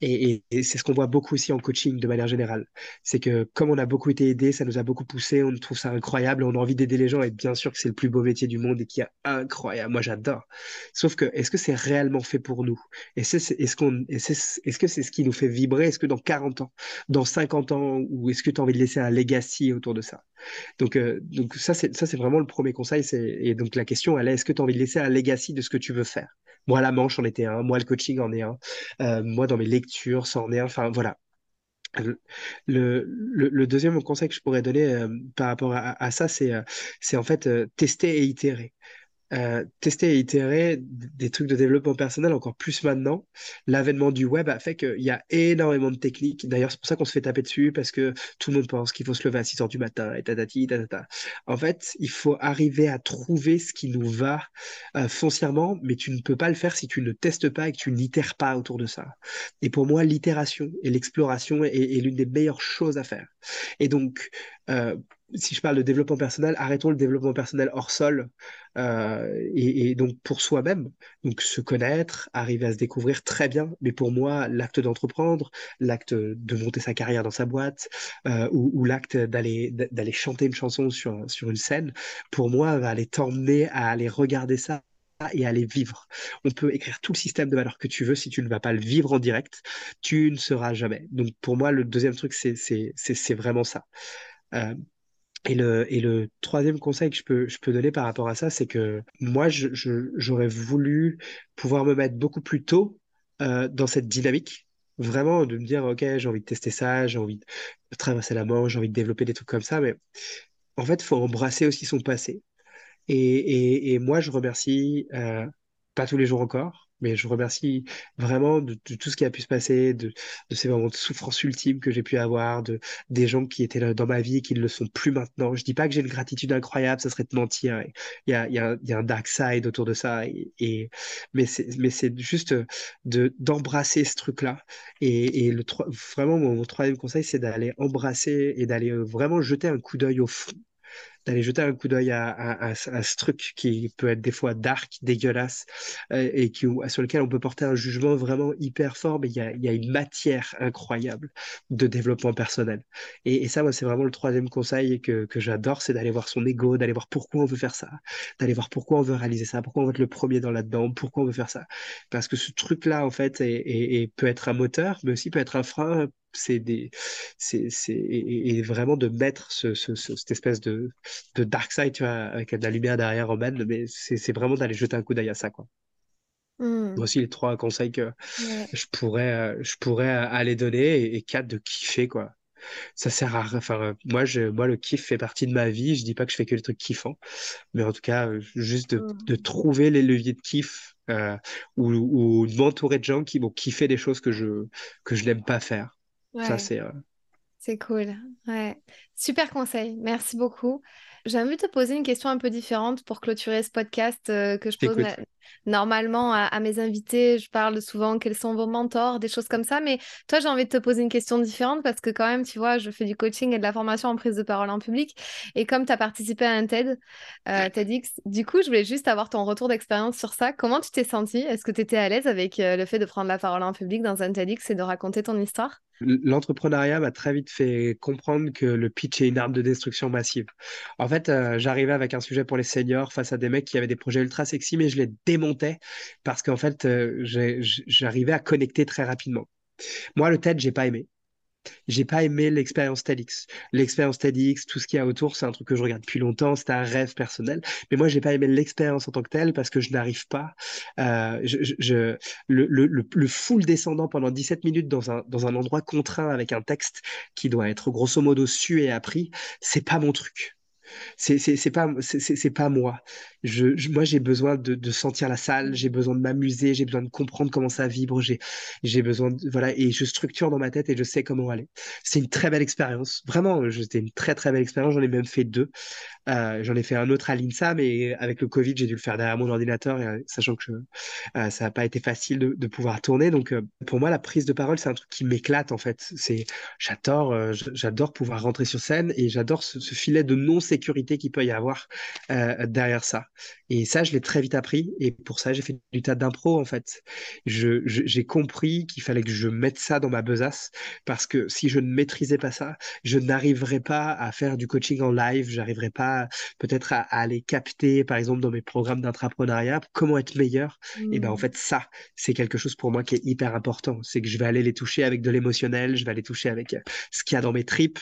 Et, c'est ce qu'on voit beaucoup aussi en coaching de manière générale. C'est que comme on a beaucoup été aidé, ça nous a beaucoup poussé, on trouve ça incroyable, on a envie d'aider les gens et bien sûr que c'est le plus beau métier du monde et qui est incroyable. Moi, j'adore. Sauf que est-ce que c'est réellement fait pour nous? Est-ce que c'est ce qui nous fait vibrer? Est-ce que dans 40 ans, dans 50 ans, ou est-ce que tu as envie de laisser un legacy autour de ça? Donc, euh, ça, c'est, vraiment le premier conseil. Et donc la question, elle est, est-ce que tu as envie de laisser un legacy de ce que tu veux faire? Moi, la manche en était un, moi, le coaching en est un, euh, moi, dans mes un. Enfin, voilà. Le, le, deuxième conseil que je pourrais donner euh, par rapport à, ça, c'est, c'est en fait tester et itérer. Euh, tester et itérer des trucs de développement personnel encore plus maintenant. L'avènement du web a fait qu'il y a énormément de techniques. D'ailleurs, c'est pour ça qu'on se fait taper dessus parce que tout le monde pense qu'il faut se lever à 6 heures du matin et tatati, tatata. En fait, il faut arriver à trouver ce qui nous va euh, foncièrement, mais tu ne peux pas le faire si tu ne testes pas et que tu n'itères pas autour de ça. Et pour moi, l'itération et l'exploration est, l'une des meilleures choses à faire. Et donc, euh, si je parle de développement personnel, arrêtons le développement personnel hors sol euh, et, donc pour soi-même, donc se connaître, arriver à se découvrir très bien. Mais pour moi, l'acte d'entreprendre, l'acte de monter sa carrière dans sa boîte euh, ou, l'acte d'aller d'aller chanter une chanson sur sur une scène, pour moi, va aller t'emmener à aller regarder ça et à aller vivre. On peut écrire tout le système de valeurs que tu veux, si tu ne vas pas le vivre en direct, tu ne seras jamais. Donc pour moi, le deuxième truc, c'est vraiment ça. Euh, et le, et le troisième conseil que je peux, je peux donner par rapport à ça, c'est que moi, j'aurais voulu pouvoir me mettre beaucoup plus tôt euh, dans cette dynamique. Vraiment de me dire, OK, j'ai envie de tester ça, j'ai envie de traverser la mort, j'ai envie de développer des trucs comme ça. Mais en fait, il faut embrasser aussi son passé. Et, et, moi, je remercie, euh, pas tous les jours encore, mais je remercie vraiment de, tout ce qui a pu se passer, de, ces moments de souffrance ultime que j'ai pu avoir, de des gens qui étaient dans ma vie et qui ne le sont plus maintenant. Je dis pas que j'ai une gratitude incroyable, ça serait de mentir. Il y a, il y a, un dark side autour de ça. Mais c'est, juste de, d'embrasser ce truc-là. Et, le, vraiment, mon troisième conseil, c'est d'aller embrasser et d'aller vraiment jeter un coup d'œil au fond d'aller jeter un coup d'œil à, ce truc qui peut être des fois dark, dégueulasse, euh, et qui, sur lequel on peut porter un jugement vraiment hyper fort, mais il y a, une matière incroyable de développement personnel. Et, ça, moi, c'est vraiment le troisième conseil que, j'adore, c'est d'aller voir son ego, d'aller voir pourquoi on veut faire ça, d'aller voir pourquoi on veut réaliser ça, pourquoi on veut être le premier dans là-dedans, pourquoi on veut faire ça. Parce que ce truc-là, en fait, peut être un moteur, mais aussi peut être un frein c'est des c'est et, vraiment de mettre ce, cette espèce de, de dark side tu vois avec de la lumière derrière bas mais c'est vraiment d'aller jeter un coup d'œil à ça quoi mmh. Voici les trois conseils que je pourrais euh, je pourrais aller donner et, quatre de kiffer quoi ça sert à enfin moi je moi le kiff fait partie de ma vie je dis pas que je fais que les trucs kiffants mais en tout cas euh, juste de, mmh. de trouver les leviers de kiff euh, ou, ou de m'entourer de gens qui vont kiffer des choses que je que je n'aime pas faire ça, c'est. Euh, c'est cool. Ouais. Super conseil. Merci beaucoup. J'ai envie de te poser une question un peu différente pour clôturer ce podcast euh, que je pose normalement à, mes invités. Je parle souvent quels sont vos mentors, des choses comme ça. Mais toi, j'ai envie de te poser une question différente parce que quand même, tu vois, je fais du coaching et de la formation en prise de parole en public. Et comme tu as participé à un TED, euh, TEDx, du coup, je voulais juste avoir ton retour d'expérience sur ça. Comment tu t'es senti Est-ce que tu étais à l'aise avec euh, le fait de prendre la parole en public dans un TEDx et de raconter ton histoire? L'entrepreneuriat m'a très vite fait comprendre que le pitch est une arme de destruction massive. En fait, euh, j'arrivais avec un sujet pour les seniors face à des mecs qui avaient des projets ultra sexy, mais je les démontais parce qu'en fait, euh, j'arrivais à connecter très rapidement. Moi, le TED, j'ai pas aimé. J'ai pas aimé l'expérience TEDx. L'expérience TEDx, tout ce qu'il y a autour, c'est un truc que je regarde depuis longtemps, c'est un rêve personnel. Mais moi, j'ai pas aimé l'expérience en tant que telle parce que je n'arrive pas. Euh, je, le, full descendant pendant 17 minutes dans un, dans un endroit contraint avec un texte qui doit être grosso modo su et appris, c'est pas mon truc. C'est pas c'est pas moi. Je, moi j'ai besoin de, de, sentir la salle, j'ai besoin de m'amuser, j'ai besoin de comprendre comment ça vibre, j'ai j'ai besoin de voilà et je structure dans ma tête et je sais comment aller. C'est une très belle expérience, vraiment. C'était une très très belle expérience. J'en ai même fait deux. Euh, j'en ai fait un autre à l'INSA, mais avec le Covid j'ai dû le faire derrière mon ordinateur, et, euh, sachant que euh, ça n'a pas été facile de, de pouvoir tourner. Donc pour moi la prise de parole c'est un truc qui m'éclate en fait. C'est j'adore j'adore pouvoir rentrer sur scène et j'adore ce, ce filet de non sécurité qu'il peut y avoir euh, derrière ça. Et ça, je l'ai très vite appris. Et pour ça, j'ai fait du tas d'impro, en fait. Je, j'ai compris qu'il fallait que je mette ça dans ma besace parce que si je ne maîtrisais pas ça, je n'arriverais pas à faire du coaching en live. J'arriverais pas peut-être à, aller capter, par exemple, dans mes programmes d'intrapreneuriat, comment être meilleur. Et ben, en mmh. fait, ça, c'est quelque chose pour moi qui est hyper important. C'est que je vais aller les toucher avec de l'émotionnel, je vais aller toucher avec euh, ce qu'il y a dans mes tripes,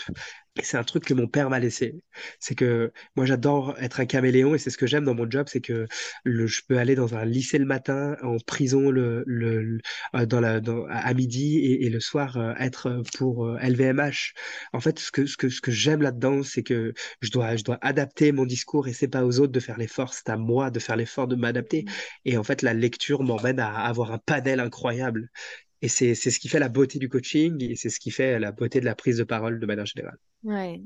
c'est un truc que mon père m'a laissé. C'est que moi, j'adore être un caméléon et c'est ce que j'aime dans mon job, c'est que le, je peux aller dans un lycée le matin, en prison le, le, euh, dans la, dans, à midi et, et le soir euh, être pour LVMH. Euh, en fait, ce que, ce que, ce que j'aime là-dedans, c'est que je dois, je dois adapter mon discours et c'est pas aux autres de faire l'effort, c'est à moi de faire l'effort de m'adapter. Mmh. Et en fait, la lecture m'emmène à avoir un panel incroyable. Et c'est ce qui fait la beauté du coaching et c'est ce qui fait la beauté de la prise de parole de manière générale. Ouais.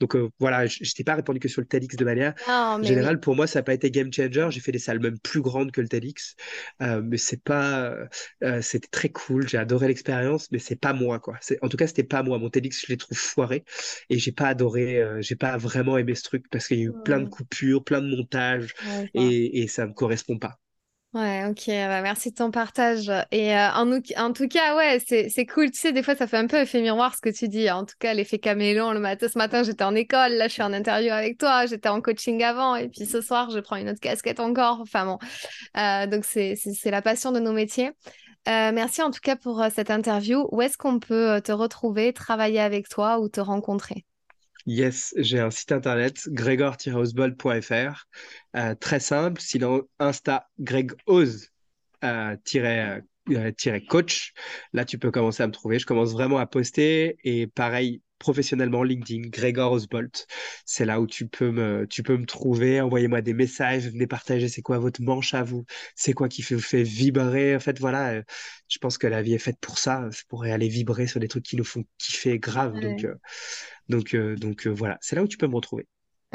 Donc euh, voilà, je n'ai pas répondu que sur le TEDx de manière générale. Pour moi, ça n'a pas été game changer. J'ai fait des salles même plus grandes que le TEDx, euh, mais c'est pas, euh, c'était très cool. J'ai adoré l'expérience, mais c'est pas moi quoi. En tout cas, c'était pas moi. Mon TEDx, je l'ai trouvé foiré et j'ai pas adoré, j'ai pas vraiment aimé ce truc parce qu'il y a eu plein de coupures, plein de montages et, et ça me correspond pas. Ouais, ok, bah, merci de ton partage. Et euh, en, tout cas, ouais, c'est cool. Tu sais, des fois, ça fait un peu effet miroir ce que tu dis. En tout cas, l'effet caméléon, le matin, ce matin, j'étais en école, là, je suis en interview avec toi, j'étais en coaching avant, et puis ce soir, je prends une autre casquette encore. Enfin bon, euh, donc c'est la passion de nos métiers. Euh, merci en tout cas pour cette interview. Où est-ce qu'on peut te retrouver, travailler avec toi ou te rencontrer? Yes, j'ai un site internet, gregor-osbold.fr. Euh, très simple, sinon Insta, Greg euh, coach. Là, tu peux commencer à me trouver. Je commence vraiment à poster et pareil, professionnellement LinkedIn, Gregor Osbolt. C'est là où tu peux me, tu peux me trouver. Envoyez-moi des messages, venez partager c'est quoi votre manche à vous, c'est quoi qui vous fait vibrer? En fait, voilà, euh, je pense que la vie est faite pour ça, c'est pour aller vibrer sur des trucs qui nous font kiffer grave. Donc, euh, donc, euh, donc voilà, c'est là où tu peux me retrouver.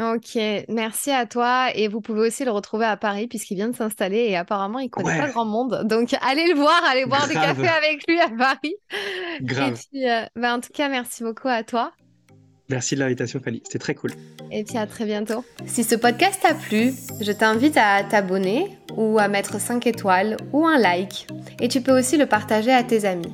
Ok, merci à toi. Et vous pouvez aussi le retrouver à Paris puisqu'il vient de s'installer et apparemment il connaît pas grand monde. Donc allez le voir, allez boire des cafés avec lui à Paris. Grave. Et puis, euh, bah, en tout cas, merci beaucoup à toi. Merci de l'invitation, Fanny. C'était très cool. Et puis à très bientôt. Si ce podcast t'a plu, je t'invite à t'abonner ou à mettre 5 étoiles ou un like. Et tu peux aussi le partager à tes amis.